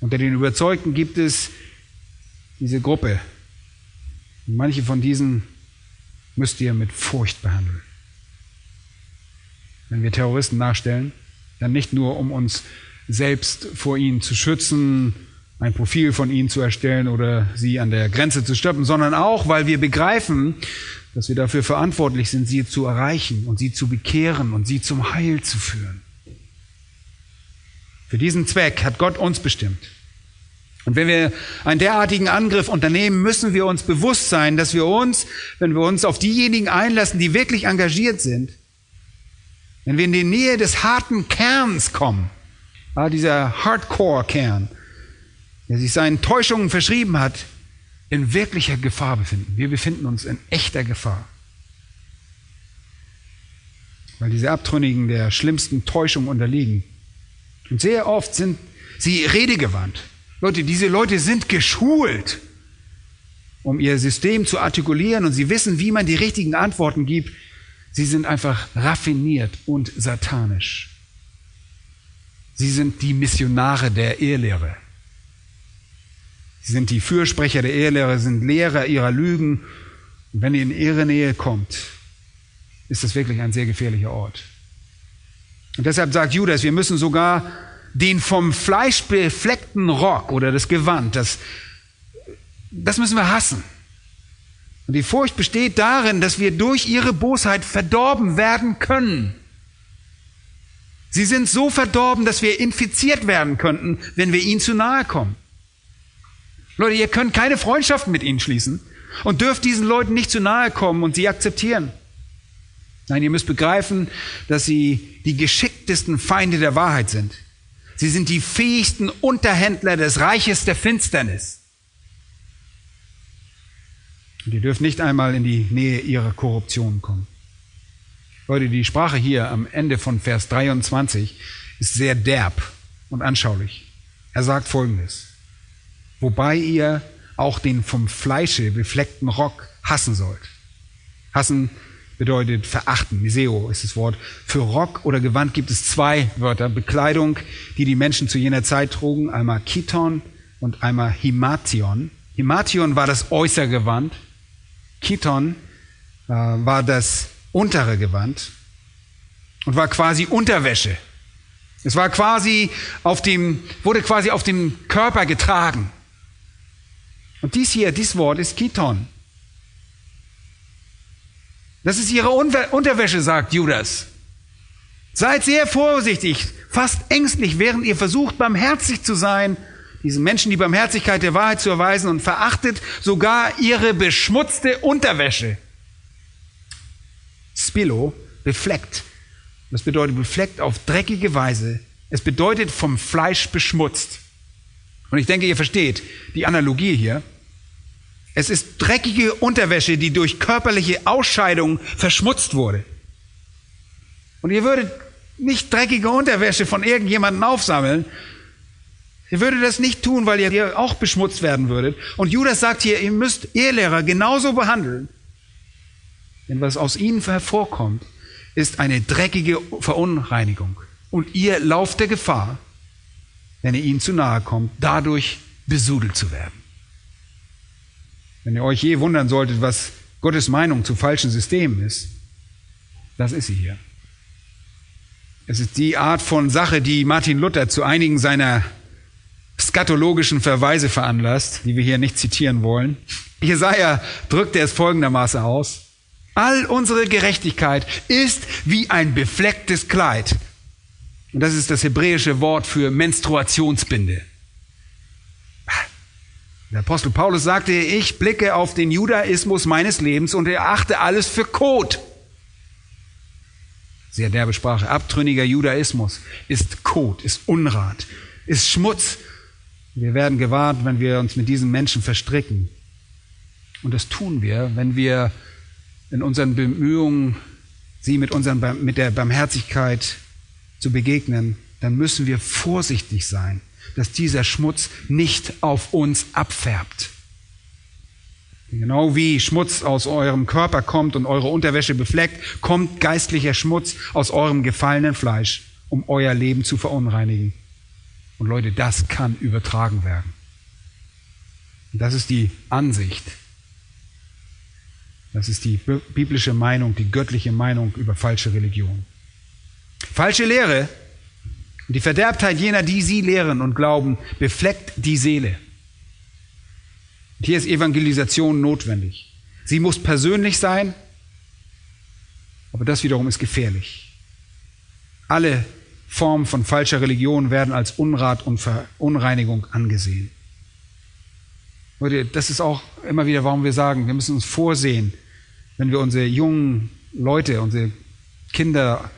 Speaker 1: Unter den Überzeugten gibt es diese Gruppe, Manche von diesen müsst ihr mit Furcht behandeln. Wenn wir Terroristen nachstellen, dann nicht nur, um uns selbst vor ihnen zu schützen, ein Profil von ihnen zu erstellen oder sie an der Grenze zu stoppen, sondern auch, weil wir begreifen, dass wir dafür verantwortlich sind, sie zu erreichen und sie zu bekehren und sie zum Heil zu führen. Für diesen Zweck hat Gott uns bestimmt. Und wenn wir einen derartigen Angriff unternehmen, müssen wir uns bewusst sein, dass wir uns, wenn wir uns auf diejenigen einlassen, die wirklich engagiert sind, wenn wir in die Nähe des harten Kerns kommen, dieser Hardcore-Kern, der sich seinen Täuschungen verschrieben hat, in wirklicher Gefahr befinden. Wir befinden uns in echter Gefahr. Weil diese Abtrünnigen der schlimmsten Täuschung unterliegen. Und sehr oft sind sie redegewandt. Leute, diese Leute sind geschult, um ihr System zu artikulieren und sie wissen, wie man die richtigen Antworten gibt. Sie sind einfach raffiniert und satanisch. Sie sind die Missionare der Ehelehre. Sie sind die Fürsprecher der Ehelehre, sind Lehrer ihrer Lügen. Und wenn ihr in ihre Nähe kommt, ist das wirklich ein sehr gefährlicher Ort. Und deshalb sagt Judas, wir müssen sogar den vom Fleisch befleckten Rock oder das Gewand, das, das müssen wir hassen. Und die Furcht besteht darin, dass wir durch ihre Bosheit verdorben werden können. Sie sind so verdorben, dass wir infiziert werden könnten, wenn wir ihnen zu nahe kommen. Leute, ihr könnt keine Freundschaften mit ihnen schließen und dürft diesen Leuten nicht zu nahe kommen und sie akzeptieren. Nein, ihr müsst begreifen, dass sie die geschicktesten Feinde der Wahrheit sind. Sie sind die fähigsten Unterhändler des Reiches der Finsternis. Und ihr dürft nicht einmal in die Nähe ihrer Korruption kommen. Leute, die Sprache hier am Ende von Vers 23 ist sehr derb und anschaulich. Er sagt Folgendes. Wobei ihr auch den vom Fleische befleckten Rock hassen sollt. Hassen bedeutet verachten. Miseo ist das Wort. Für Rock oder Gewand gibt es zwei Wörter. Bekleidung, die die Menschen zu jener Zeit trugen. Einmal Kiton und einmal Himation. Himation war das äußere Gewand. Kiton äh, war das untere Gewand und war quasi Unterwäsche. Es war quasi auf dem, wurde quasi auf dem Körper getragen. Und dies hier, dieses Wort ist Kiton. Das ist ihre Unterwäsche, sagt Judas. Seid sehr vorsichtig, fast ängstlich, während ihr versucht, barmherzig zu sein, diesen Menschen die Barmherzigkeit der Wahrheit zu erweisen und verachtet sogar ihre beschmutzte Unterwäsche. Spilo, befleckt. Das bedeutet befleckt auf dreckige Weise. Es bedeutet vom Fleisch beschmutzt. Und ich denke, ihr versteht die Analogie hier. Es ist dreckige Unterwäsche, die durch körperliche Ausscheidung verschmutzt wurde. Und ihr würdet nicht dreckige Unterwäsche von irgendjemandem aufsammeln. Ihr würdet das nicht tun, weil ihr auch beschmutzt werden würdet. Und Judas sagt hier, ihr müsst Ehelehrer genauso behandeln. Denn was aus ihnen hervorkommt, ist eine dreckige Verunreinigung. Und ihr lauft der Gefahr, wenn ihr ihnen zu nahe kommt, dadurch besudelt zu werden. Wenn ihr euch je wundern solltet, was Gottes Meinung zu falschen Systemen ist, das ist sie hier. Es ist die Art von Sache, die Martin Luther zu einigen seiner skatologischen Verweise veranlasst, die wir hier nicht zitieren wollen. Jesaja drückt er es folgendermaßen aus. All unsere Gerechtigkeit ist wie ein beflecktes Kleid. Und das ist das hebräische Wort für Menstruationsbinde. Der Apostel Paulus sagte, ich blicke auf den Judaismus meines Lebens und erachte alles für Kot. Sehr derbe Sprache. Abtrünniger Judaismus ist Kot, ist Unrat, ist Schmutz. Wir werden gewahrt, wenn wir uns mit diesen Menschen verstricken. Und das tun wir, wenn wir in unseren Bemühungen, sie mit, unseren, mit der Barmherzigkeit zu begegnen, dann müssen wir vorsichtig sein dass dieser Schmutz nicht auf uns abfärbt. Genau wie Schmutz aus eurem Körper kommt und eure Unterwäsche befleckt, kommt geistlicher Schmutz aus eurem gefallenen Fleisch, um euer Leben zu verunreinigen. Und Leute, das kann übertragen werden. Und das ist die Ansicht. Das ist die biblische Meinung, die göttliche Meinung über falsche Religion. Falsche Lehre und die Verderbtheit jener, die sie lehren und glauben, befleckt die Seele. Und hier ist Evangelisation notwendig. Sie muss persönlich sein, aber das wiederum ist gefährlich. Alle Formen von falscher Religion werden als Unrat und Verunreinigung angesehen. Das ist auch immer wieder, warum wir sagen, wir müssen uns vorsehen, wenn wir unsere jungen Leute, unsere Kinder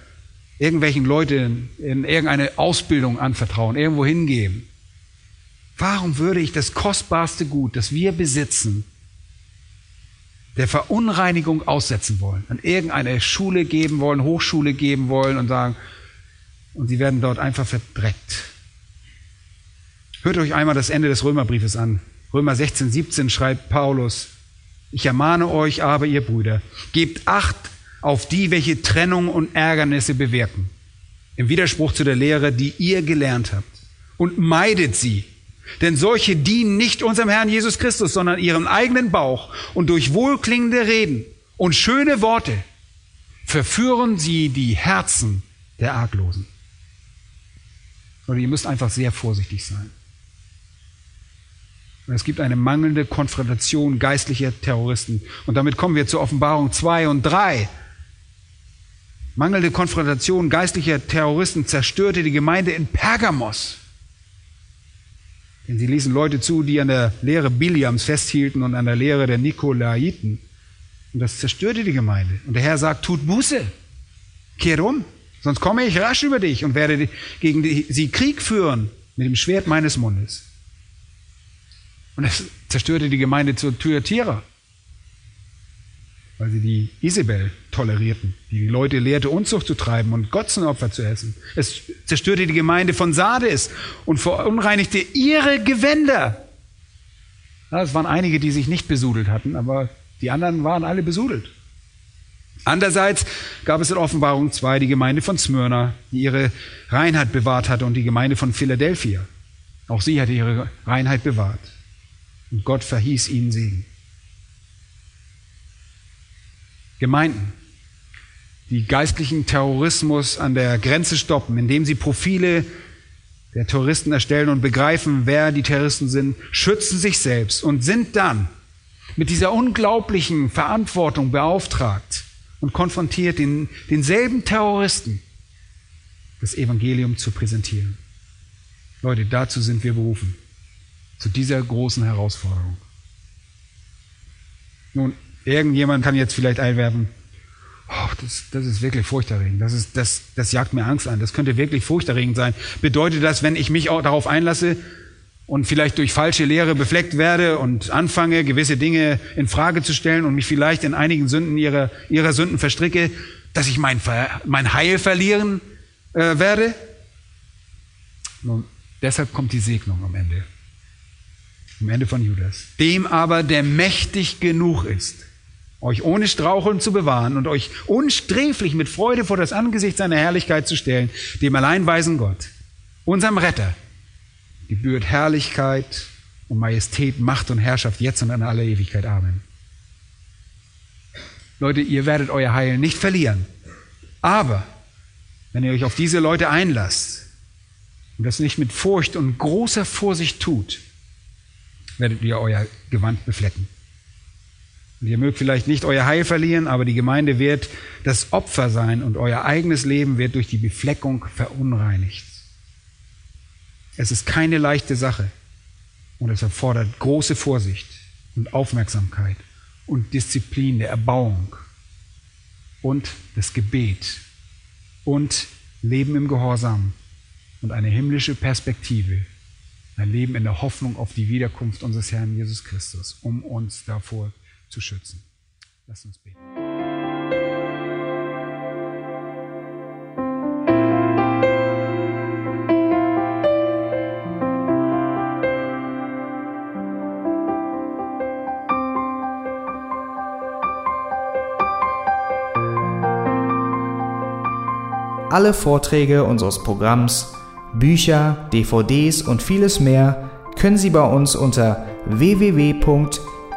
Speaker 1: irgendwelchen Leuten in irgendeine Ausbildung anvertrauen, irgendwo hingeben. Warum würde ich das kostbarste Gut, das wir besitzen, der Verunreinigung aussetzen wollen, an irgendeine Schule geben wollen, Hochschule geben wollen und sagen, und sie werden dort einfach verdreckt. Hört euch einmal das Ende des Römerbriefes an. Römer 16, 17 schreibt Paulus, ich ermahne euch aber, ihr Brüder, gebt Acht auf die, welche Trennung und Ärgernisse bewirken. Im Widerspruch zu der Lehre, die ihr gelernt habt. Und meidet sie. Denn solche dienen nicht unserem Herrn Jesus Christus, sondern ihrem eigenen Bauch. Und durch wohlklingende Reden und schöne Worte verführen sie die Herzen der Arglosen. Oder ihr müsst einfach sehr vorsichtig sein. Und es gibt eine mangelnde Konfrontation geistlicher Terroristen. Und damit kommen wir zur Offenbarung 2 und 3. Mangelnde Konfrontation geistlicher Terroristen zerstörte die Gemeinde in Pergamos. Denn sie ließen Leute zu, die an der Lehre Biliams festhielten und an der Lehre der Nikolaiten. Und das zerstörte die Gemeinde. Und der Herr sagt, tut Buße, kehrt um, sonst komme ich rasch über dich und werde gegen sie Krieg führen mit dem Schwert meines Mundes. Und das zerstörte die Gemeinde zur Thyatira weil sie die Isabel tolerierten, die die Leute lehrte, Unzucht zu treiben und Götzenopfer zu essen. Es zerstörte die Gemeinde von Sardes und verunreinigte ihre Gewänder. Ja, es waren einige, die sich nicht besudelt hatten, aber die anderen waren alle besudelt. Andererseits gab es in Offenbarung 2 die Gemeinde von Smyrna, die ihre Reinheit bewahrt hatte, und die Gemeinde von Philadelphia. Auch sie hatte ihre Reinheit bewahrt. Und Gott verhieß ihnen Segen. Gemeinden, die geistlichen Terrorismus an der Grenze stoppen, indem sie Profile der Terroristen erstellen und begreifen, wer die Terroristen sind, schützen sich selbst und sind dann mit dieser unglaublichen Verantwortung beauftragt und konfrontiert, den, denselben Terroristen das Evangelium zu präsentieren. Leute, dazu sind wir berufen, zu dieser großen Herausforderung. Nun, irgendjemand kann jetzt vielleicht einwerfen, Oh, das, das ist wirklich furchterregend. Das, ist, das, das jagt mir Angst an. Das könnte wirklich furchterregend sein. Bedeutet das, wenn ich mich auch darauf einlasse und vielleicht durch falsche Lehre befleckt werde und anfange, gewisse Dinge in Frage zu stellen und mich vielleicht in einigen Sünden ihrer, ihrer Sünden verstricke, dass ich mein, mein Heil verlieren äh, werde? Nun, deshalb kommt die Segnung am Ende. Am Ende von Judas. Dem aber, der mächtig genug ist, euch ohne Straucheln zu bewahren und euch unsträflich mit Freude vor das Angesicht seiner Herrlichkeit zu stellen, dem allein weisen Gott, unserem Retter, gebührt Herrlichkeit und Majestät, Macht und Herrschaft jetzt und in aller Ewigkeit. Amen. Leute, ihr werdet euer Heil nicht verlieren. Aber wenn ihr euch auf diese Leute einlasst und das nicht mit Furcht und großer Vorsicht tut, werdet ihr euer Gewand beflecken. Und ihr mögt vielleicht nicht euer Heil verlieren, aber die Gemeinde wird das Opfer sein und euer eigenes Leben wird durch die Befleckung verunreinigt. Es ist keine leichte Sache und es erfordert große Vorsicht und Aufmerksamkeit und Disziplin der Erbauung und das Gebet und Leben im Gehorsam und eine himmlische Perspektive, ein Leben in der Hoffnung auf die Wiederkunft unseres Herrn Jesus Christus, um uns davor zu schützen. Lass uns beten.
Speaker 2: Alle Vorträge unseres Programms, Bücher, DVDs und vieles mehr können Sie bei uns unter www.de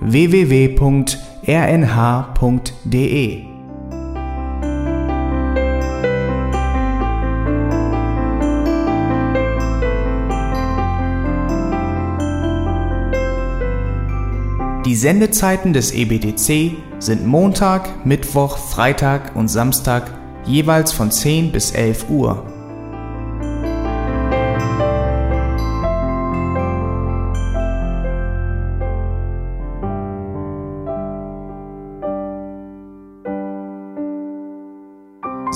Speaker 2: www.rnh.de. Die Sendezeiten des EBTC sind Montag, Mittwoch, Freitag und Samstag jeweils von 10 bis 11 Uhr.